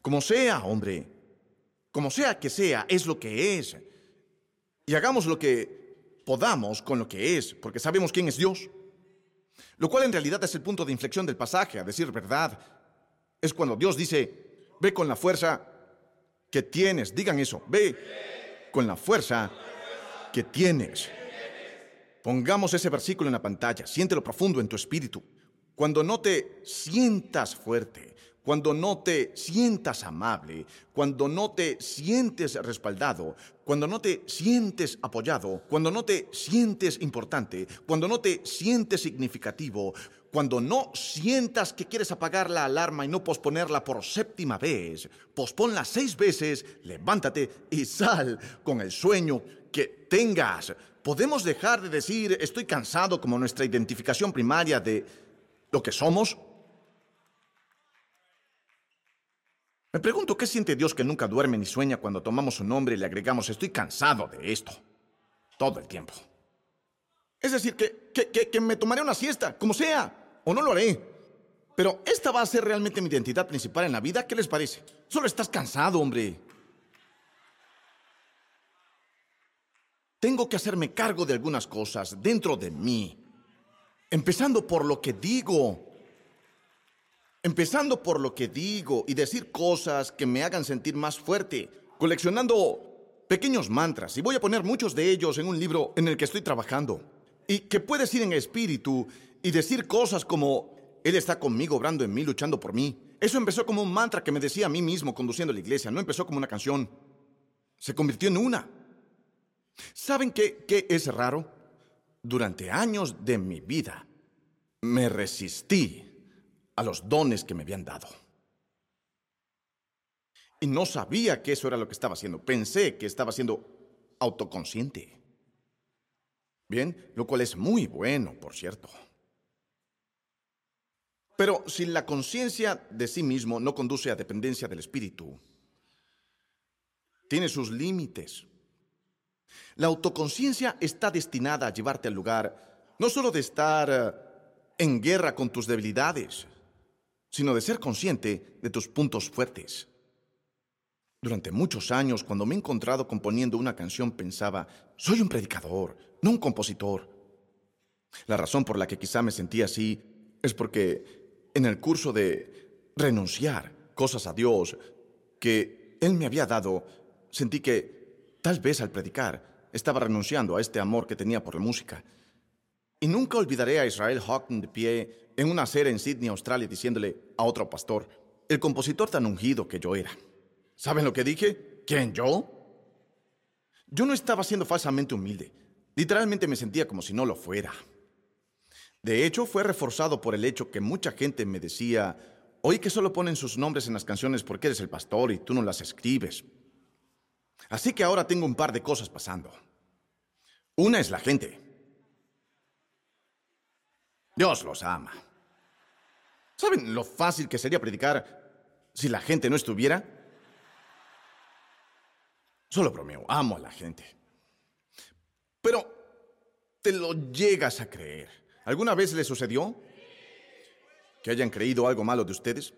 Speaker 1: Como sea, hombre, como sea que sea, es lo que es. Y hagamos lo que podamos con lo que es, porque sabemos quién es Dios. Lo cual en realidad es el punto de inflexión del pasaje, a decir verdad. Es cuando Dios dice, ve con la fuerza que tienes, digan eso, ve con la fuerza que tienes. Pongamos ese versículo en la pantalla, siéntelo profundo en tu espíritu. Cuando no te sientas fuerte, cuando no te sientas amable, cuando no te sientes respaldado, cuando no te sientes apoyado, cuando no te sientes importante, cuando no te sientes significativo, cuando no sientas que quieres apagar la alarma y no posponerla por séptima vez, posponla seis veces, levántate y sal con el sueño que tengas. Podemos dejar de decir estoy cansado como nuestra identificación primaria de lo que somos. Me pregunto qué siente Dios que nunca duerme ni sueña cuando tomamos su nombre y le agregamos estoy cansado de esto. Todo el tiempo. Es decir, que, que, me tomaré una siesta, como sea, o no lo haré. Pero esta va a ser realmente mi identidad principal en la vida. ¿Qué les parece? Solo estás cansado, hombre. Tengo que hacerme cargo de algunas cosas dentro de mí. Empezando por lo que digo. Empezando por lo que digo y decir cosas que me hagan sentir más fuerte. Coleccionando pequeños mantras. Y voy a poner muchos de ellos en un libro en el que estoy trabajando. Y que puedes ir en espíritu y decir cosas como, Él está conmigo, obrando en mí, luchando por mí. Eso empezó como un mantra que me decía a mí mismo conduciendo la iglesia. No empezó como una canción. Se convirtió en una. ¿Saben qué, qué es raro? Durante años de mi vida me resistí a los dones que me habían dado. Y no sabía que eso era lo que estaba haciendo. Pensé que estaba siendo autoconsciente. Bien, lo cual es muy bueno, por cierto. Pero si la conciencia de sí mismo no conduce a dependencia del espíritu, tiene sus límites. La autoconciencia está destinada a llevarte al lugar no solo de estar eh, en guerra con tus debilidades, sino de ser consciente de tus puntos fuertes. Durante muchos años, cuando me he encontrado componiendo una canción, pensaba, soy un predicador, no un compositor. La razón por la que quizá me sentía así es porque en el curso de renunciar cosas a Dios que Él me había dado, sentí que tal vez al predicar estaba renunciando a este amor que tenía por la música. Y nunca olvidaré a Israel Hawking de pie en una acera en Sydney, Australia, diciéndole a otro pastor, el compositor tan ungido que yo era. ¿Saben lo que dije? ¿Quién, yo? Yo no estaba siendo falsamente humilde. Literalmente me sentía como si no lo fuera. De hecho, fue reforzado por el hecho que mucha gente me decía, oí que solo ponen sus nombres en las canciones porque eres el pastor y tú no las escribes. Así que ahora tengo un par de cosas pasando. Una es la gente. Dios los ama. ¿Saben lo fácil que sería predicar si la gente no estuviera? Solo bromeo, amo a la gente. Pero te lo llegas a creer. ¿Alguna vez le sucedió que hayan creído algo malo de ustedes?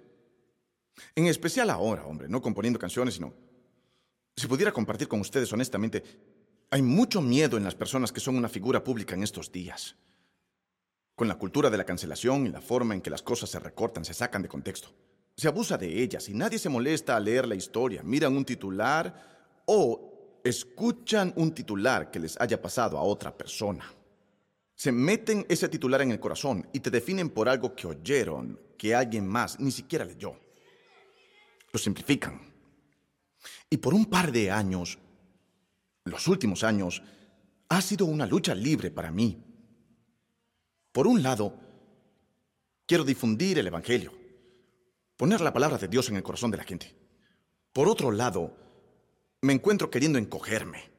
Speaker 1: En especial ahora, hombre, no componiendo canciones, sino si pudiera compartir con ustedes honestamente, hay mucho miedo en las personas que son una figura pública en estos días. Con la cultura de la cancelación y la forma en que las cosas se recortan, se sacan de contexto. Se abusa de ellas y nadie se molesta a leer la historia. Miran un titular o escuchan un titular que les haya pasado a otra persona. Se meten ese titular en el corazón y te definen por algo que oyeron que alguien más ni siquiera leyó. Lo simplifican. Y por un par de años, los últimos años, ha sido una lucha libre para mí. Por un lado, quiero difundir el Evangelio, poner la palabra de Dios en el corazón de la gente. Por otro lado, me encuentro queriendo encogerme.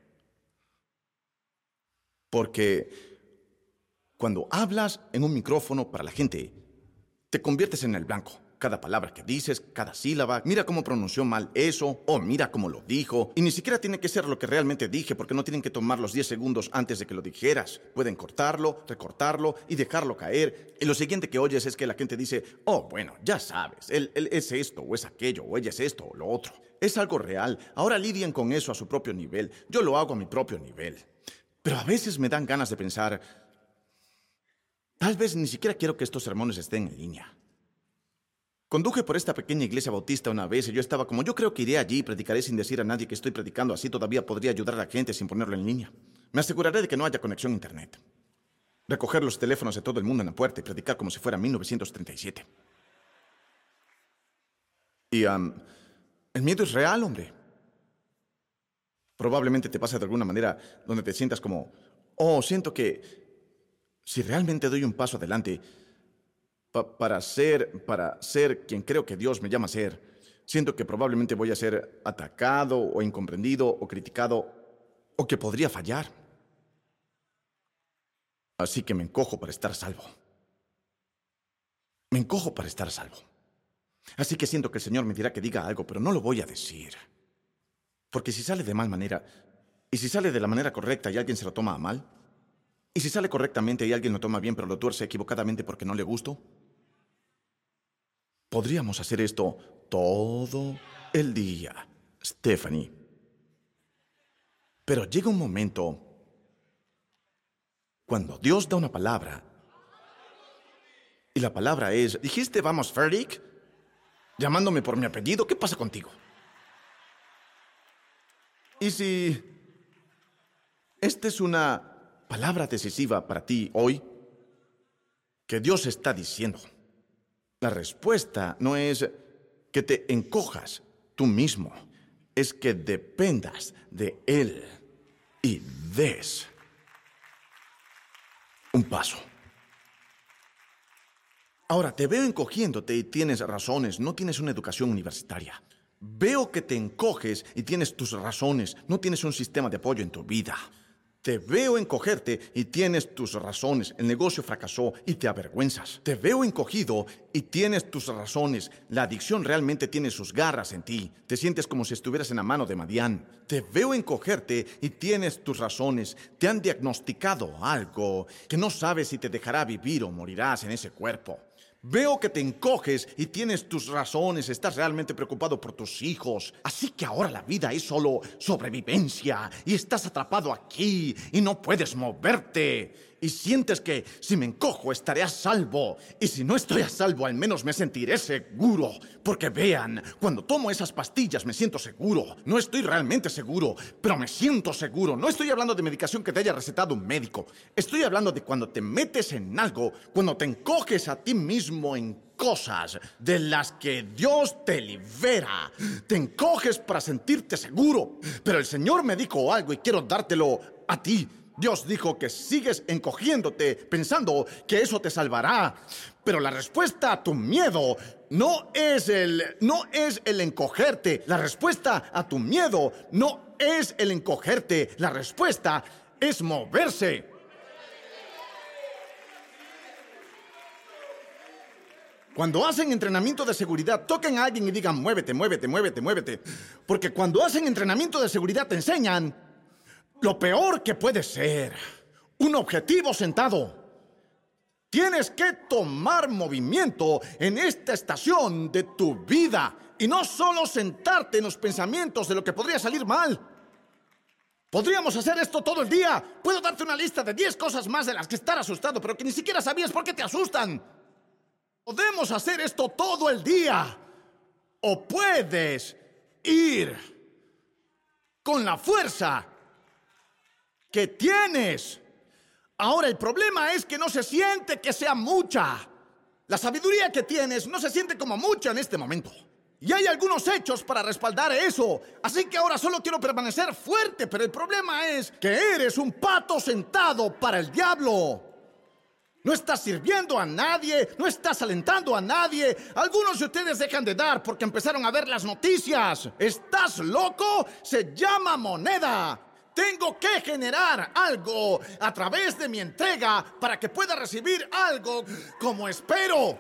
Speaker 1: Porque cuando hablas en un micrófono para la gente, te conviertes en el blanco cada palabra que dices, cada sílaba, mira cómo pronunció mal eso, o mira cómo lo dijo, y ni siquiera tiene que ser lo que realmente dije, porque no tienen que tomar los 10 segundos antes de que lo dijeras. Pueden cortarlo, recortarlo y dejarlo caer. Y lo siguiente que oyes es que la gente dice, oh, bueno, ya sabes, él, él es esto, o es aquello, o ella es esto, o lo otro. Es algo real. Ahora lidien con eso a su propio nivel. Yo lo hago a mi propio nivel. Pero a veces me dan ganas de pensar, tal vez ni siquiera quiero que estos sermones estén en línea. Conduje por esta pequeña iglesia bautista una vez y yo estaba como, yo creo que iré allí y predicaré sin decir a nadie que estoy predicando, así todavía podría ayudar a la gente sin ponerlo en línea. Me aseguraré de que no haya conexión a Internet. Recoger los teléfonos de todo el mundo en la puerta y predicar como si fuera 1937. Y el miedo es real, hombre. Probablemente te pasa de alguna manera donde te sientas como, oh, siento que si realmente doy un paso adelante, para, ser, para ser quien creo que Dios me llama a ser, siento que probablemente voy a ser atacado o incomprendido o criticado o que podría fallar. Así que me encojo para estar salvo. Me encojo para estar salvo. Así que siento que el Señor me dirá que diga algo, pero no lo voy a decir. Porque si sale de mal manera, y si sale de la manera correcta y alguien se lo toma a mal, y si sale correctamente y alguien lo toma bien pero lo tuerce equivocadamente porque no le gustó, Podríamos hacer esto todo el día, Stephanie. Pero llega un momento cuando Dios da una palabra y la palabra es, dijiste vamos, Ferric, llamándome por mi apellido, ¿qué pasa contigo? Y si esta es una palabra decisiva para ti hoy, que Dios está diciendo, la respuesta no es que te encojas tú mismo, es que dependas de Él y des un paso. Ahora, te veo encogiéndote y tienes razones, no tienes una educación universitaria. Veo que te encoges y tienes tus razones, no tienes un sistema de apoyo en tu vida. Te veo encogerte y tienes tus razones. El negocio fracasó y te avergüenzas. Te veo encogido y tienes tus razones. La adicción realmente tiene sus garras en ti. Te sientes como si estuvieras en la mano de Madián. Te veo encogerte y tienes tus razones. Te han diagnosticado algo que no sabes si te dejará vivir o morirás en ese cuerpo. Veo que te encoges y tienes tus razones, estás realmente preocupado por tus hijos. Así que ahora la vida es solo sobrevivencia y estás atrapado aquí y no puedes moverte y sientes que si me encojo estaré a salvo. Y si no estoy a salvo, al menos me sentiré seguro. Porque vean, cuando tomo esas pastillas me siento seguro. No estoy realmente seguro, pero me siento seguro. No estoy hablando de medicación que te haya recetado un médico. Estoy hablando de cuando te metes en algo, cuando te encoges a ti mismo en cosas de las que Dios te libera. Te encoges para sentirte seguro. Pero el Señor me dijo algo y quiero dártelo a ti. Dios dijo que sigues encogiéndote pensando que eso te salvará. Pero la respuesta a tu miedo no es el no es el encogerte. La respuesta a tu miedo no es el encogerte. La respuesta es moverse. Cuando hacen entrenamiento de seguridad, toquen a alguien y digan, muévete, muévete, muévete, muévete. Porque cuando hacen entrenamiento de seguridad te enseñan lo peor que puede ser un objetivo sentado. Tienes que tomar movimiento en esta estación de tu vida y no solo sentarte en los pensamientos de lo que podría salir mal. Podríamos hacer esto todo el día. Puedo darte una lista de 10 cosas más de las que estar asustado, pero que ni siquiera sabías por qué te asustan. Podemos hacer esto todo el día. O puedes ir con la fuerza que tienes. Ahora el problema es que no se siente que sea mucha. La sabiduría que tienes no se siente como mucha en este momento. Y hay algunos hechos para respaldar eso. Así que ahora solo quiero permanecer fuerte, pero el problema es que eres un pato sentado para el diablo. No estás sirviendo a nadie, no estás alentando a nadie. Algunos de ustedes dejan de dar porque empezaron a ver las noticias. ¿Estás loco? Se llama moneda. Tengo que generar algo a través de mi entrega para que pueda recibir algo como espero.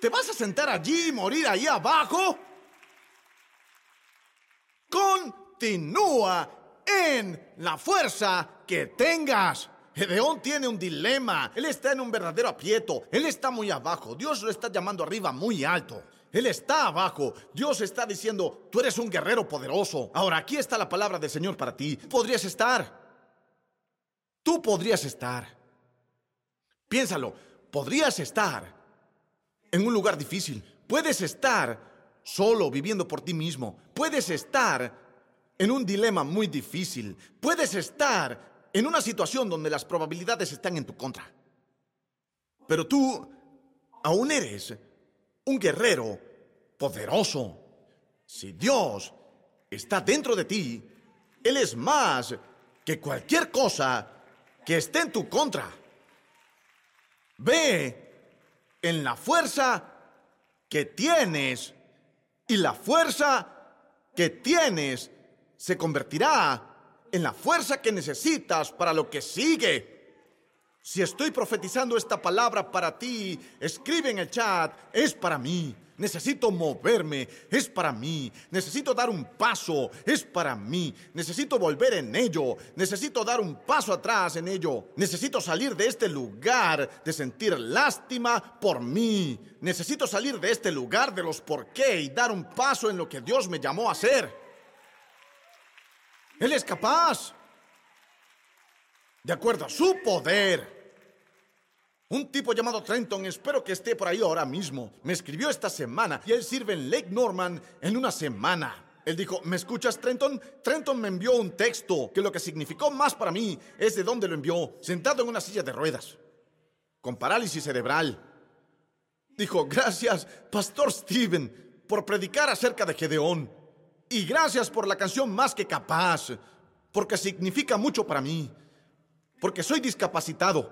Speaker 1: ¿Te vas a sentar allí y morir ahí abajo? Continúa en la fuerza que tengas. Gedeón tiene un dilema. Él está en un verdadero aprieto. Él está muy abajo. Dios lo está llamando arriba muy alto. Él está abajo. Dios está diciendo, tú eres un guerrero poderoso. Ahora, aquí está la palabra del Señor para ti. Podrías estar. Tú podrías estar. Piénsalo, podrías estar en un lugar difícil. Puedes estar solo viviendo por ti mismo. Puedes estar en un dilema muy difícil. Puedes estar en una situación donde las probabilidades están en tu contra. Pero tú aún eres un guerrero poderoso. Si Dios está dentro de ti, Él es más que cualquier cosa que esté en tu contra. Ve en la fuerza que tienes y la fuerza que tienes se convertirá en la fuerza que necesitas para lo que sigue. Si estoy profetizando esta palabra para ti, escribe en el chat, es para mí. Necesito moverme, es para mí. Necesito dar un paso, es para mí. Necesito volver en ello. Necesito dar un paso atrás en ello. Necesito salir de este lugar de sentir lástima por mí. Necesito salir de este lugar de los por qué y dar un paso en lo que Dios me llamó a hacer. Él es capaz de acuerdo a su poder. Un tipo llamado Trenton, espero que esté por ahí ahora mismo, me escribió esta semana y él sirve en Lake Norman en una semana. Él dijo, ¿me escuchas Trenton? Trenton me envió un texto que lo que significó más para mí es de dónde lo envió, sentado en una silla de ruedas, con parálisis cerebral. Dijo, gracias, Pastor Steven, por predicar acerca de Gedeón. Y gracias por la canción Más que Capaz, porque significa mucho para mí porque soy discapacitado.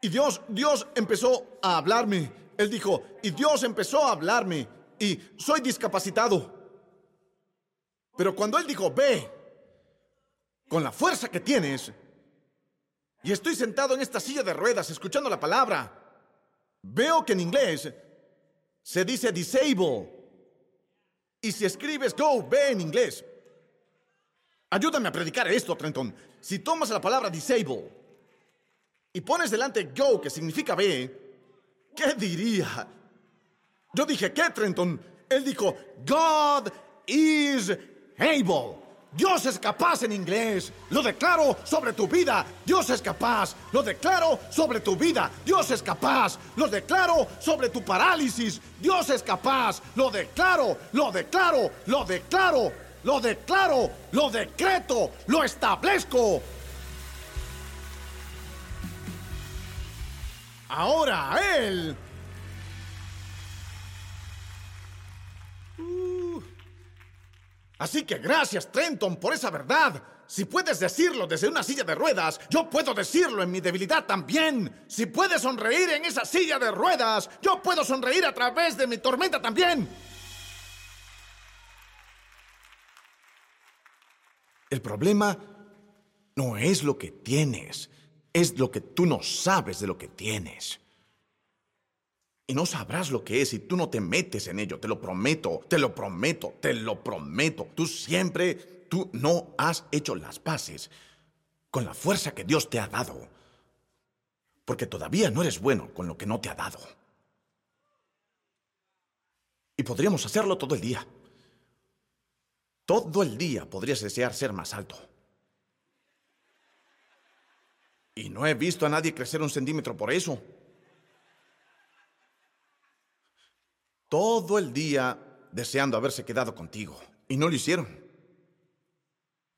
Speaker 1: Y Dios, Dios empezó a hablarme. Él dijo, y Dios empezó a hablarme, y soy discapacitado. Pero cuando Él dijo, ve, con la fuerza que tienes, y estoy sentado en esta silla de ruedas escuchando la palabra, veo que en inglés se dice disable. Y si escribes go, ve en inglés, Ayúdame a predicar esto, Trenton. Si tomas la palabra disable y pones delante go, que significa ve, ¿qué diría? Yo dije, ¿qué, Trenton? Él dijo, God is able. Dios es capaz en inglés. Lo declaro sobre tu vida. Dios es capaz. Lo declaro sobre tu vida. Dios es capaz. Lo declaro sobre tu parálisis. Dios es capaz. Lo declaro. Lo declaro. Lo declaro lo declaro, lo decreto, lo establezco. Ahora él. Uh. Así que gracias, Trenton, por esa verdad. Si puedes decirlo desde una silla de ruedas, yo puedo decirlo en mi debilidad también. Si puedes sonreír en esa silla de ruedas, yo puedo sonreír a través de mi tormenta también. El problema no es lo que tienes, es lo que tú no sabes de lo que tienes. Y no sabrás lo que es si tú no te metes en ello, te lo prometo, te lo prometo, te lo prometo. Tú siempre, tú no has hecho las paces con la fuerza que Dios te ha dado. Porque todavía no eres bueno con lo que no te ha dado. Y podríamos hacerlo todo el día. Todo el día podrías desear ser más alto. Y no he visto a nadie crecer un centímetro por eso. Todo el día deseando haberse quedado contigo. Y no lo hicieron.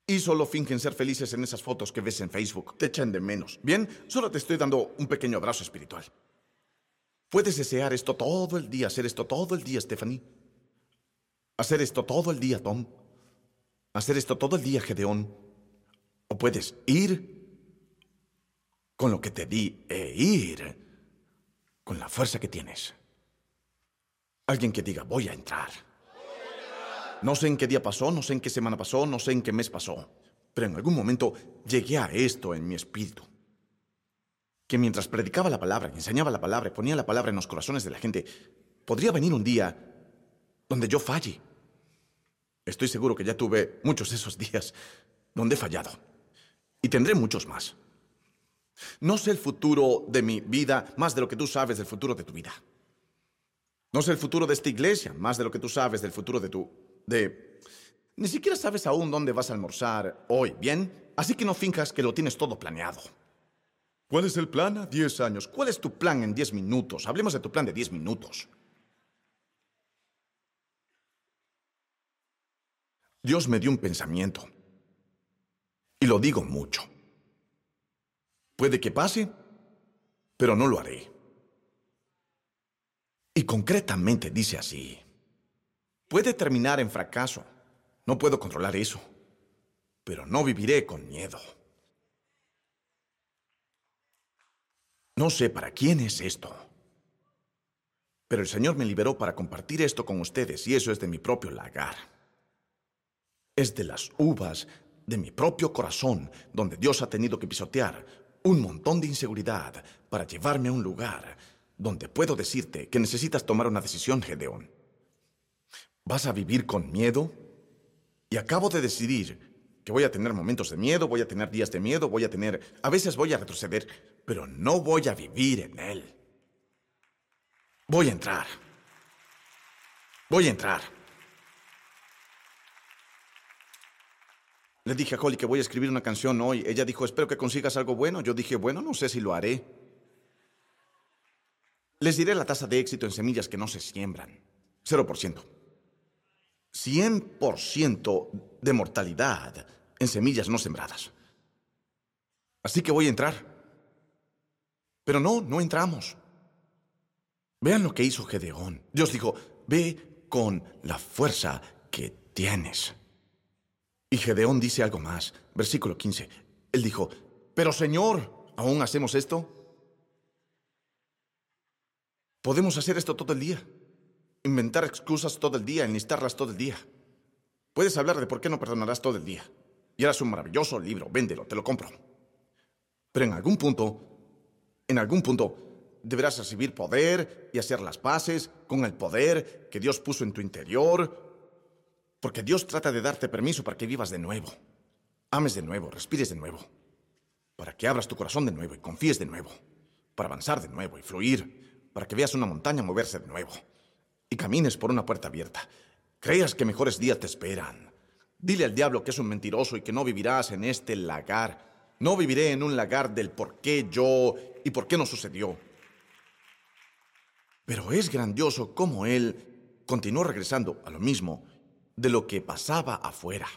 Speaker 1: Y solo fingen ser felices en esas fotos que ves en Facebook. Te echan de menos. Bien, solo te estoy dando un pequeño abrazo espiritual. Puedes desear esto todo el día, hacer esto todo el día, Stephanie. Hacer esto todo el día, Tom hacer esto todo el día, Gedeón. O puedes ir con lo que te di e ir con la fuerza que tienes. Alguien que diga, voy a entrar. No sé en qué día pasó, no sé en qué semana pasó, no sé en qué mes pasó, pero en algún momento llegué a esto en mi espíritu. Que mientras predicaba la palabra, enseñaba la palabra, ponía la palabra en los corazones de la gente, podría venir un día donde yo falle Estoy seguro que ya tuve muchos de esos días donde he fallado. Y tendré muchos más. No sé el futuro de mi vida más de lo que tú sabes del futuro de tu vida. No sé el futuro de esta iglesia, más de lo que tú sabes del futuro de tu... de... Ni siquiera sabes aún dónde vas a almorzar hoy, ¿bien? Así que no finjas que lo tienes todo planeado. ¿Cuál es el plan a 10 años? ¿Cuál es tu plan en 10 minutos? Hablemos de tu plan de 10 minutos. Dios me dio un pensamiento. Y lo digo mucho. Puede que pase, pero no lo haré. Y concretamente dice así. Puede terminar en fracaso. No puedo controlar eso. Pero no viviré con miedo. No sé para quién es esto. Pero el Señor me liberó para compartir esto con ustedes y eso es de mi propio lagar. Es de las uvas de mi propio corazón donde Dios ha tenido que pisotear un montón de inseguridad para llevarme a un lugar donde puedo decirte que necesitas tomar una decisión, Gedeón. ¿Vas a vivir con miedo? Y acabo de decidir que voy a tener momentos de miedo, voy a tener días de miedo, voy a tener... A veces voy a retroceder, pero no voy a vivir en él. Voy a entrar. Voy a entrar. Le dije a Holly que voy a escribir una canción hoy. Ella dijo, espero que consigas algo bueno. Yo dije, bueno, no sé si lo haré. Les diré la tasa de éxito en semillas que no se siembran. 0%. 100% de mortalidad en semillas no sembradas. Así que voy a entrar. Pero no, no entramos. Vean lo que hizo Gedeón. Dios dijo, ve con la fuerza que tienes. Y Gedeón dice algo más. Versículo 15. Él dijo, pero Señor, ¿aún hacemos esto? Podemos hacer esto todo el día. Inventar excusas todo el día, enlistarlas todo el día. Puedes hablar de por qué no perdonarás todo el día. Y eras un maravilloso libro, véndelo, te lo compro. Pero en algún punto, en algún punto, deberás recibir poder y hacer las paces con el poder que Dios puso en tu interior, porque Dios trata de darte permiso para que vivas de nuevo, ames de nuevo, respires de nuevo, para que abras tu corazón de nuevo y confíes de nuevo, para avanzar de nuevo y fluir, para que veas una montaña moverse de nuevo y camines por una puerta abierta. Creas que mejores días te esperan. Dile al diablo que es un mentiroso y que no vivirás en este lagar. No viviré en un lagar del por qué yo y por qué no sucedió. Pero es grandioso cómo él continuó regresando a lo mismo de lo que pasaba afuera.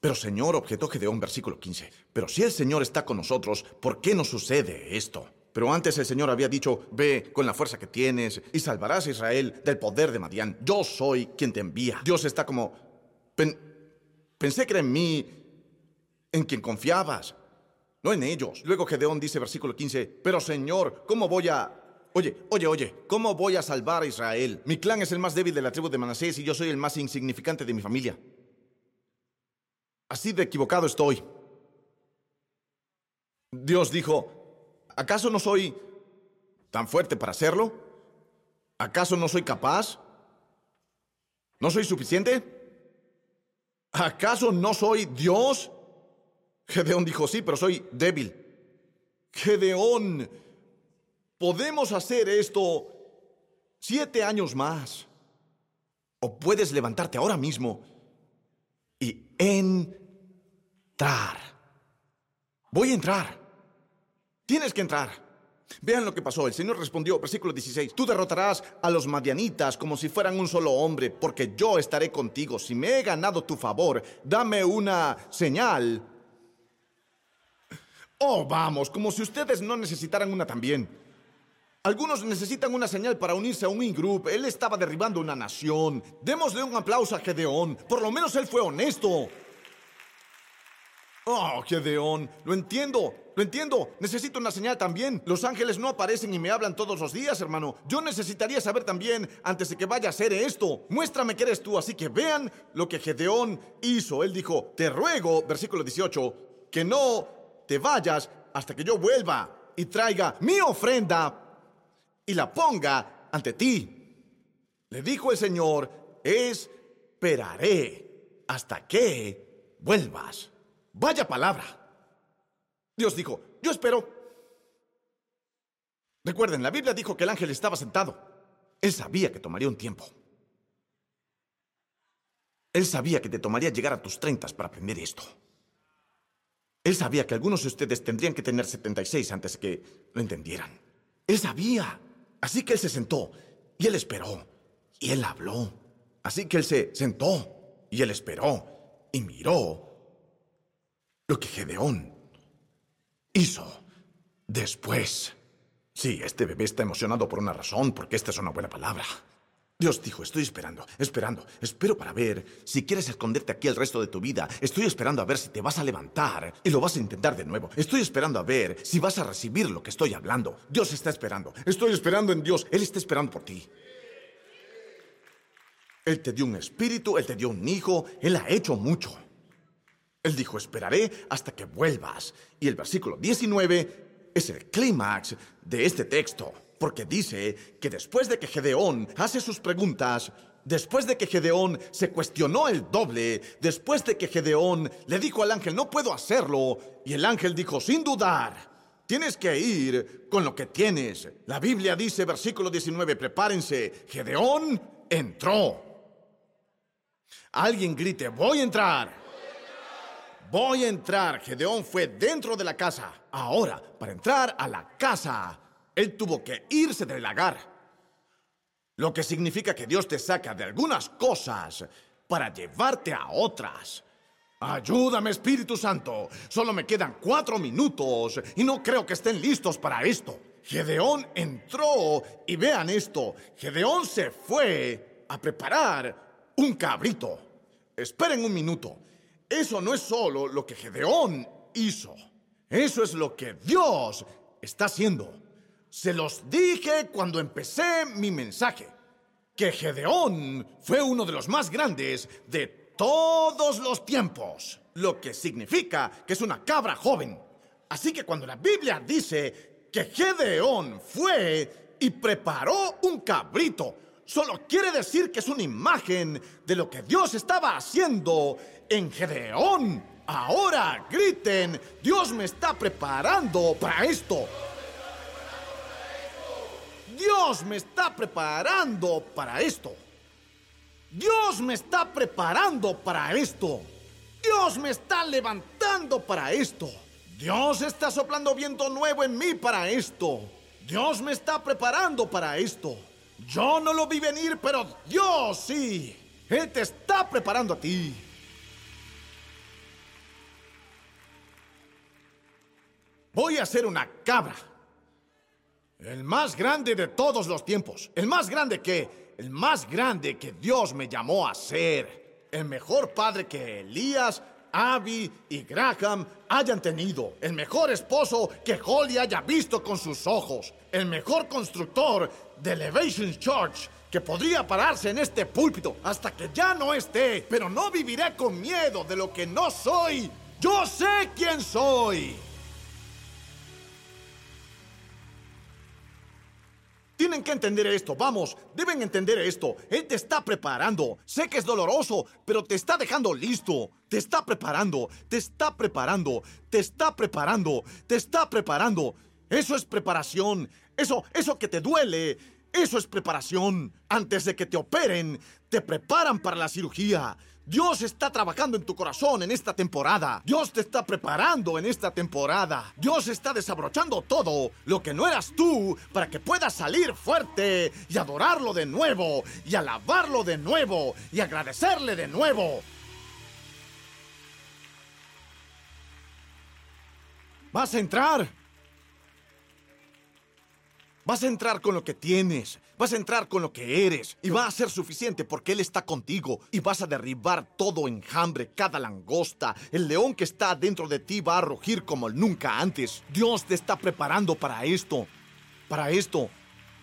Speaker 1: Pero Señor, objetó Gedeón, versículo 15, pero si el Señor está con nosotros, ¿por qué no sucede esto? Pero antes el Señor había dicho, ve con la fuerza que tienes y salvarás a Israel del poder de Madián. Yo soy quien te envía. Dios está como, pensé que era en mí, en quien confiabas, no en ellos. Luego Gedeón dice, versículo 15, pero Señor, ¿cómo voy a... Oye, oye, oye, ¿cómo voy a salvar a Israel? Mi clan es el más débil de la tribu de Manasés y yo soy el más insignificante de mi familia. Así de equivocado estoy. Dios dijo, ¿Acaso no soy tan fuerte para hacerlo? ¿Acaso no soy capaz? ¿No soy suficiente? ¿Acaso no soy Dios? Gedeón dijo, sí, pero soy débil. Gedeón, podemos hacer esto siete años más. O puedes levantarte ahora mismo y entrar. Voy a entrar. Tienes que entrar. Vean lo que pasó. El Señor respondió, versículo 16, tú derrotarás a los madianitas como si fueran un solo hombre, porque yo estaré contigo. Si me he ganado tu favor, dame una señal. Oh, vamos, como si ustedes no necesitaran una también. Algunos necesitan una señal para unirse a un in-group. Él estaba derribando una nación. Démosle un aplauso a Gedeón. Por lo menos él fue honesto. Oh, Gedeón, lo entiendo, lo entiendo. Necesito una señal también. Los ángeles no aparecen y me hablan todos los días, hermano. Yo necesitaría saber también, antes de que vaya a hacer esto. Muéstrame que eres tú. Así que vean lo que Gedeón hizo. Él dijo, te ruego, versículo 18, que no te vayas hasta que yo vuelva y traiga mi ofrenda y la ponga ante ti. Le dijo el Señor, esperaré hasta que vuelvas. Vaya palabra. Dios dijo, yo espero. Recuerden, la Biblia dijo que el ángel estaba sentado. Él sabía que tomaría un tiempo. Él sabía que te tomaría llegar a tus treintas para aprender esto. Él sabía que algunos de ustedes tendrían que tener 76 antes que lo entendieran. Él sabía. Así que él se sentó y él esperó. Y él habló. Así que él se sentó y él esperó y miró lo que Gedeón hizo después. Sí, este bebé está emocionado por una razón, porque esta es una buena palabra. Dios dijo, estoy esperando, esperando, espero para ver si quieres esconderte aquí el resto de tu vida. Estoy esperando a ver si te vas a levantar y lo vas a intentar de nuevo. Estoy esperando a ver si vas a recibir lo que estoy hablando. Dios está esperando. Estoy esperando en Dios. Él está esperando por ti. Él te dio un espíritu, Él te dio un hijo, Él ha hecho mucho. Él dijo, esperaré hasta que vuelvas. Y el versículo 19 es el clímax de este texto, porque dice que después de que Gedeón hace sus preguntas, después de que Gedeón se cuestionó el doble, después de que Gedeón le dijo al ángel, no puedo hacerlo, y el ángel dijo, sin dudar, Tienes que ir con lo que tienes. La Biblia dice, versículo 19, prepárense. Gedeón entró. Alguien grite, voy a entrar. Voy a entrar. Gedeón fue dentro de la casa. Ahora, para entrar a la casa, él tuvo que irse del lagar. Lo que significa que Dios te saca de algunas cosas para llevarte a otras. Ayúdame, Espíritu Santo. Solo me quedan cuatro minutos y no creo que estén listos para esto. Gedeón entró y vean esto. Gedeón se fue a preparar un cabrito. Esperen un minuto. Eso no es solo lo que Gedeón hizo. Eso es lo que Dios está haciendo. Se los dije cuando empecé mi mensaje, que Gedeón fue uno de los más grandes de todos los tiempos, lo que significa que es una cabra joven. Así que cuando la Biblia dice que Gedeón fue y preparó un cabrito, solo quiere decir que es una imagen de lo que Dios estaba haciendo en Gedeón. Ahora griten, Dios me está preparando para esto. Dios me está preparando para esto. Dios me está preparando para esto. Dios me está levantando para esto. Dios está soplando viento nuevo en mí para esto. Dios me está preparando para esto. Yo no lo vi venir, pero Dios sí. Él te está preparando a ti. Voy a ser una cabra. El más grande de todos los tiempos. El más grande que... El más grande que Dios me llamó a ser. El mejor padre que Elías, Abby y Graham hayan tenido. El mejor esposo que Holly haya visto con sus ojos. El mejor constructor de Elevation Church que podría pararse en este púlpito hasta que ya no esté. Pero no viviré con miedo de lo que no soy. Yo sé quién soy. Tienen que entender esto, vamos, deben entender esto. Él te está preparando. Sé que es doloroso, pero te está dejando listo. Te está preparando, te está preparando, te está preparando, te está preparando. Eso es preparación. Eso, eso que te duele, eso es preparación. Antes de que te operen, te preparan para la cirugía. Dios está trabajando en tu corazón en esta temporada. Dios te está preparando en esta temporada. Dios está desabrochando todo lo que no eras tú para que puedas salir fuerte y adorarlo de nuevo y alabarlo de nuevo y agradecerle de nuevo. ¿Vas a entrar? Vas a entrar con lo que tienes, vas a entrar con lo que eres y va a ser suficiente porque Él está contigo y vas a derribar todo enjambre, cada langosta. El león que está dentro de ti va a rugir como nunca antes. Dios te está preparando para esto, para esto,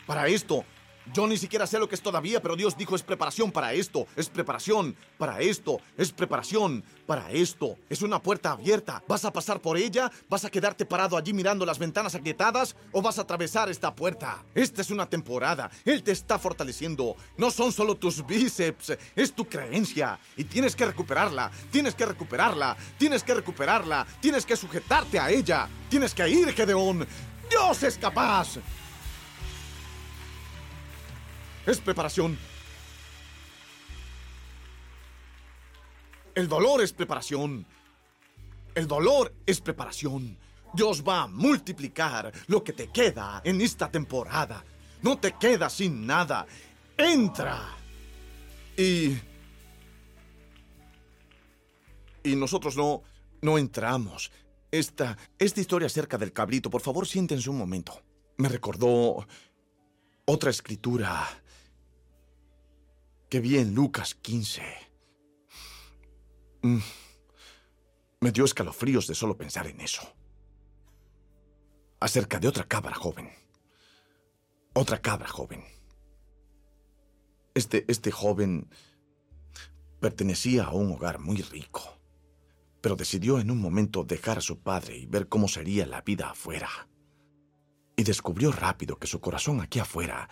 Speaker 1: para esto. Yo ni siquiera sé lo que es todavía, pero Dios dijo es preparación para esto, es preparación para esto, es preparación para esto. Es una puerta abierta. ¿Vas a pasar por ella? ¿Vas a quedarte parado allí mirando las ventanas agrietadas? ¿O vas a atravesar esta puerta? Esta es una temporada. Él te está fortaleciendo. No son solo tus bíceps, es tu creencia. Y tienes que recuperarla, tienes que recuperarla, tienes que recuperarla, tienes que sujetarte a ella. Tienes que ir, Gedeón. Dios es capaz. Es preparación. El dolor es preparación. El dolor es preparación. Dios va a multiplicar lo que te queda en esta temporada. No te quedas sin nada. Entra. Y... Y nosotros no... No entramos. Esta... Esta historia acerca del cabrito, por favor siéntense un momento. Me recordó otra escritura que vi en Lucas 15. Mm. Me dio escalofríos de solo pensar en eso. Acerca de otra cabra joven. Otra cabra joven. Este, este joven pertenecía a un hogar muy rico, pero decidió en un momento dejar a su padre y ver cómo sería la vida afuera. Y descubrió rápido que su corazón aquí afuera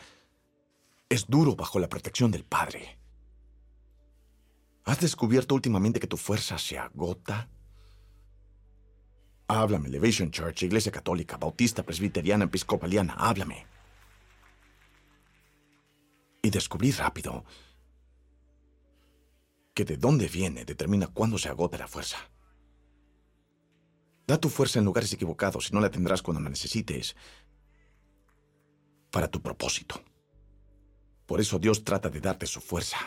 Speaker 1: es duro bajo la protección del padre. ¿Has descubierto últimamente que tu fuerza se agota? Háblame, Elevation Church, Iglesia Católica, Bautista, Presbiteriana, Episcopaliana, háblame. Y descubrí rápido que de dónde viene determina cuándo se agota la fuerza. Da tu fuerza en lugares equivocados y no la tendrás cuando la necesites para tu propósito. Por eso Dios trata de darte su fuerza.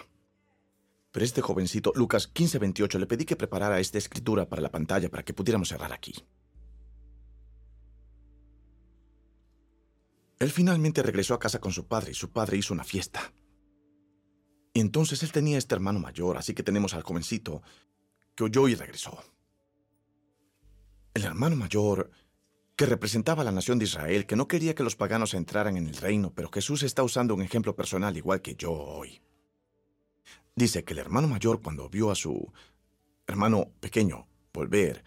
Speaker 1: Pero este jovencito, Lucas 15:28, le pedí que preparara esta escritura para la pantalla para que pudiéramos cerrar aquí. Él finalmente regresó a casa con su padre y su padre hizo una fiesta. Y entonces él tenía este hermano mayor, así que tenemos al jovencito que oyó y regresó. El hermano mayor, que representaba a la nación de Israel, que no quería que los paganos entraran en el reino, pero Jesús está usando un ejemplo personal igual que yo hoy. Dice que el hermano mayor cuando vio a su hermano pequeño volver,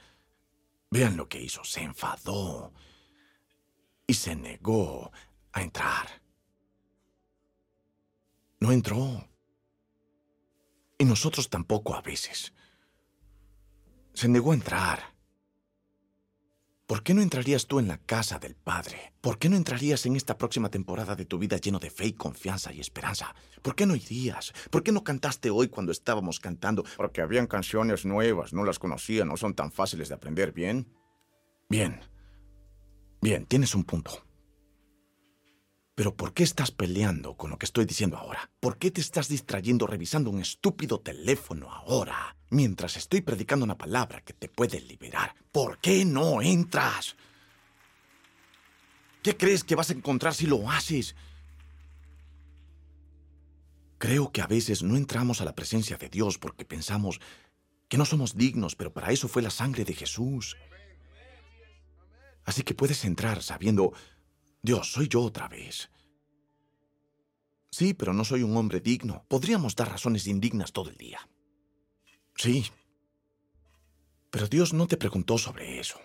Speaker 1: vean lo que hizo, se enfadó y se negó a entrar. No entró. Y nosotros tampoco a veces. Se negó a entrar. ¿Por qué no entrarías tú en la casa del Padre? ¿Por qué no entrarías en esta próxima temporada de tu vida lleno de fe y confianza y esperanza? ¿Por qué no irías? ¿Por qué no cantaste hoy cuando estábamos cantando? Porque habían canciones nuevas, no las conocía, no son tan fáciles de aprender, ¿bien? Bien. Bien, tienes un punto. Pero ¿por qué estás peleando con lo que estoy diciendo ahora? ¿Por qué te estás distrayendo revisando un estúpido teléfono ahora mientras estoy predicando una palabra que te puede liberar? ¿Por qué no entras? ¿Qué crees que vas a encontrar si lo haces? Creo que a veces no entramos a la presencia de Dios porque pensamos que no somos dignos, pero para eso fue la sangre de Jesús. Así que puedes entrar sabiendo Dios, soy yo otra vez. Sí, pero no soy un hombre digno. Podríamos dar razones indignas todo el día. Sí. Pero Dios no te preguntó sobre eso.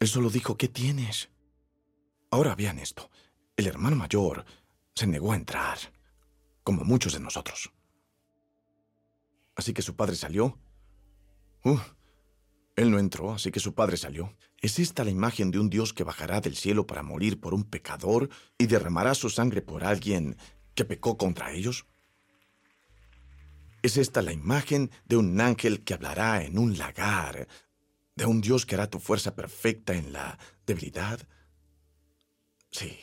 Speaker 1: Él solo dijo, ¿qué tienes? Ahora vean esto. El hermano mayor se negó a entrar, como muchos de nosotros. Así que su padre salió. Uh, él no entró, así que su padre salió. ¿Es esta la imagen de un Dios que bajará del cielo para morir por un pecador y derramará su sangre por alguien que pecó contra ellos? ¿Es esta la imagen de un ángel que hablará en un lagar, de un Dios que hará tu fuerza perfecta en la debilidad? Sí.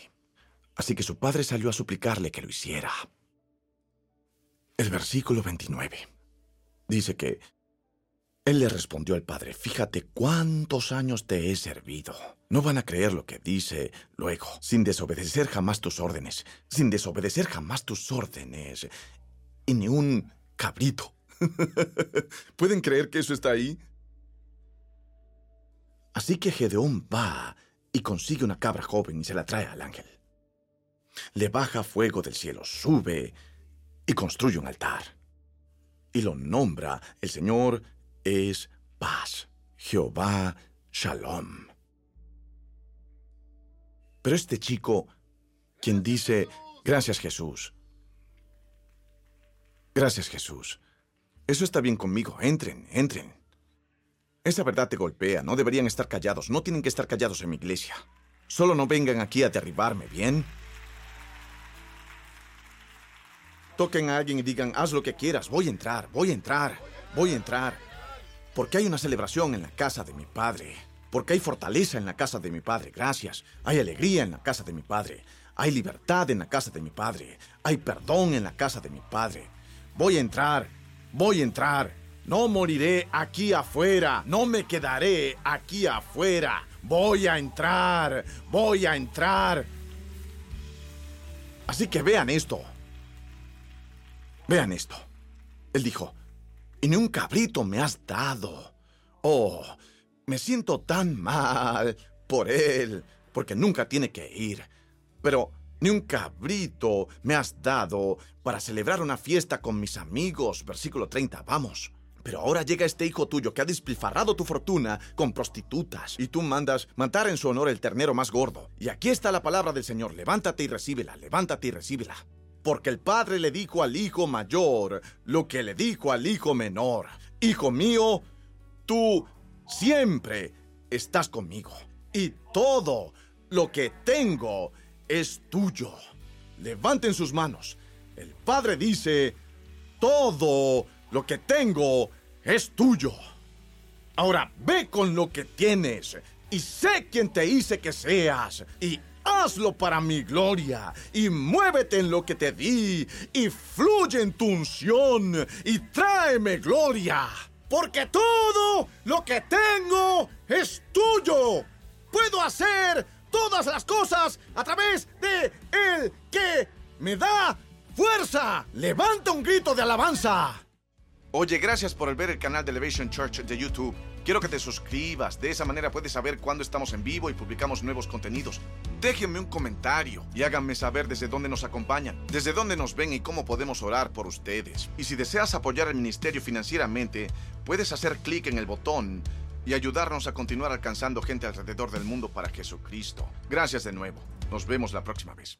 Speaker 1: Así que su padre salió a suplicarle que lo hiciera. El versículo 29 dice que él le respondió al padre, fíjate cuántos años te he servido. No van a creer lo que dice luego, sin desobedecer jamás tus órdenes, sin desobedecer jamás tus órdenes. Y ni un cabrito. ¿Pueden creer que eso está ahí? Así que Gedeón va y consigue una cabra joven y se la trae al ángel. Le baja fuego del cielo, sube y construye un altar. Y lo nombra el Señor es paz. Jehová Shalom. Pero este chico, quien dice, gracias Jesús, gracias Jesús, eso está bien conmigo, entren, entren. Esa verdad te golpea, no deberían estar callados, no tienen que estar callados en mi iglesia. Solo no vengan aquí a derribarme, ¿bien? Toquen a alguien y digan, haz lo que quieras, voy a entrar, voy a entrar, voy a entrar. Porque hay una celebración en la casa de mi padre. Porque hay fortaleza en la casa de mi padre, gracias. Hay alegría en la casa de mi padre. Hay libertad en la casa de mi padre. Hay perdón en la casa de mi padre. Voy a entrar, voy a entrar. No moriré aquí afuera, no me quedaré aquí afuera. Voy a entrar, voy a entrar. Así que vean esto. Vean esto. Él dijo, y ni un cabrito me has dado. Oh, me siento tan mal por él, porque nunca tiene que ir. Pero ni un cabrito me has dado para celebrar una fiesta con mis amigos. Versículo 30, vamos. Pero ahora llega este hijo tuyo que ha despilfarrado tu fortuna con prostitutas y tú mandas matar en su honor el ternero más gordo. Y aquí está la palabra del Señor, levántate y recíbela, levántate y recíbela. Porque el padre le dijo al hijo mayor lo que le dijo al hijo menor. Hijo mío, tú siempre estás conmigo. Y todo lo que tengo es tuyo. Levanten sus manos. El Padre dice, todo lo que tengo es tuyo. Ahora ve con lo que tienes y sé quién te hice que seas y hazlo para mi gloria y muévete en lo que te di y fluye en tu unción y tráeme gloria. Porque todo lo que tengo es tuyo. Puedo hacer todas las cosas a través de el que me da fuerza. Levanta un grito de alabanza. Oye, gracias por ver el canal de Elevation Church de YouTube. Quiero que te suscribas, de esa manera puedes saber cuándo estamos en vivo y publicamos nuevos contenidos. Déjenme un comentario y háganme saber desde dónde nos acompañan, desde dónde nos ven y cómo podemos orar por ustedes. Y si deseas apoyar el ministerio financieramente, puedes hacer clic en el botón y ayudarnos a continuar alcanzando gente alrededor del mundo para Jesucristo. Gracias de nuevo. Nos vemos la próxima vez.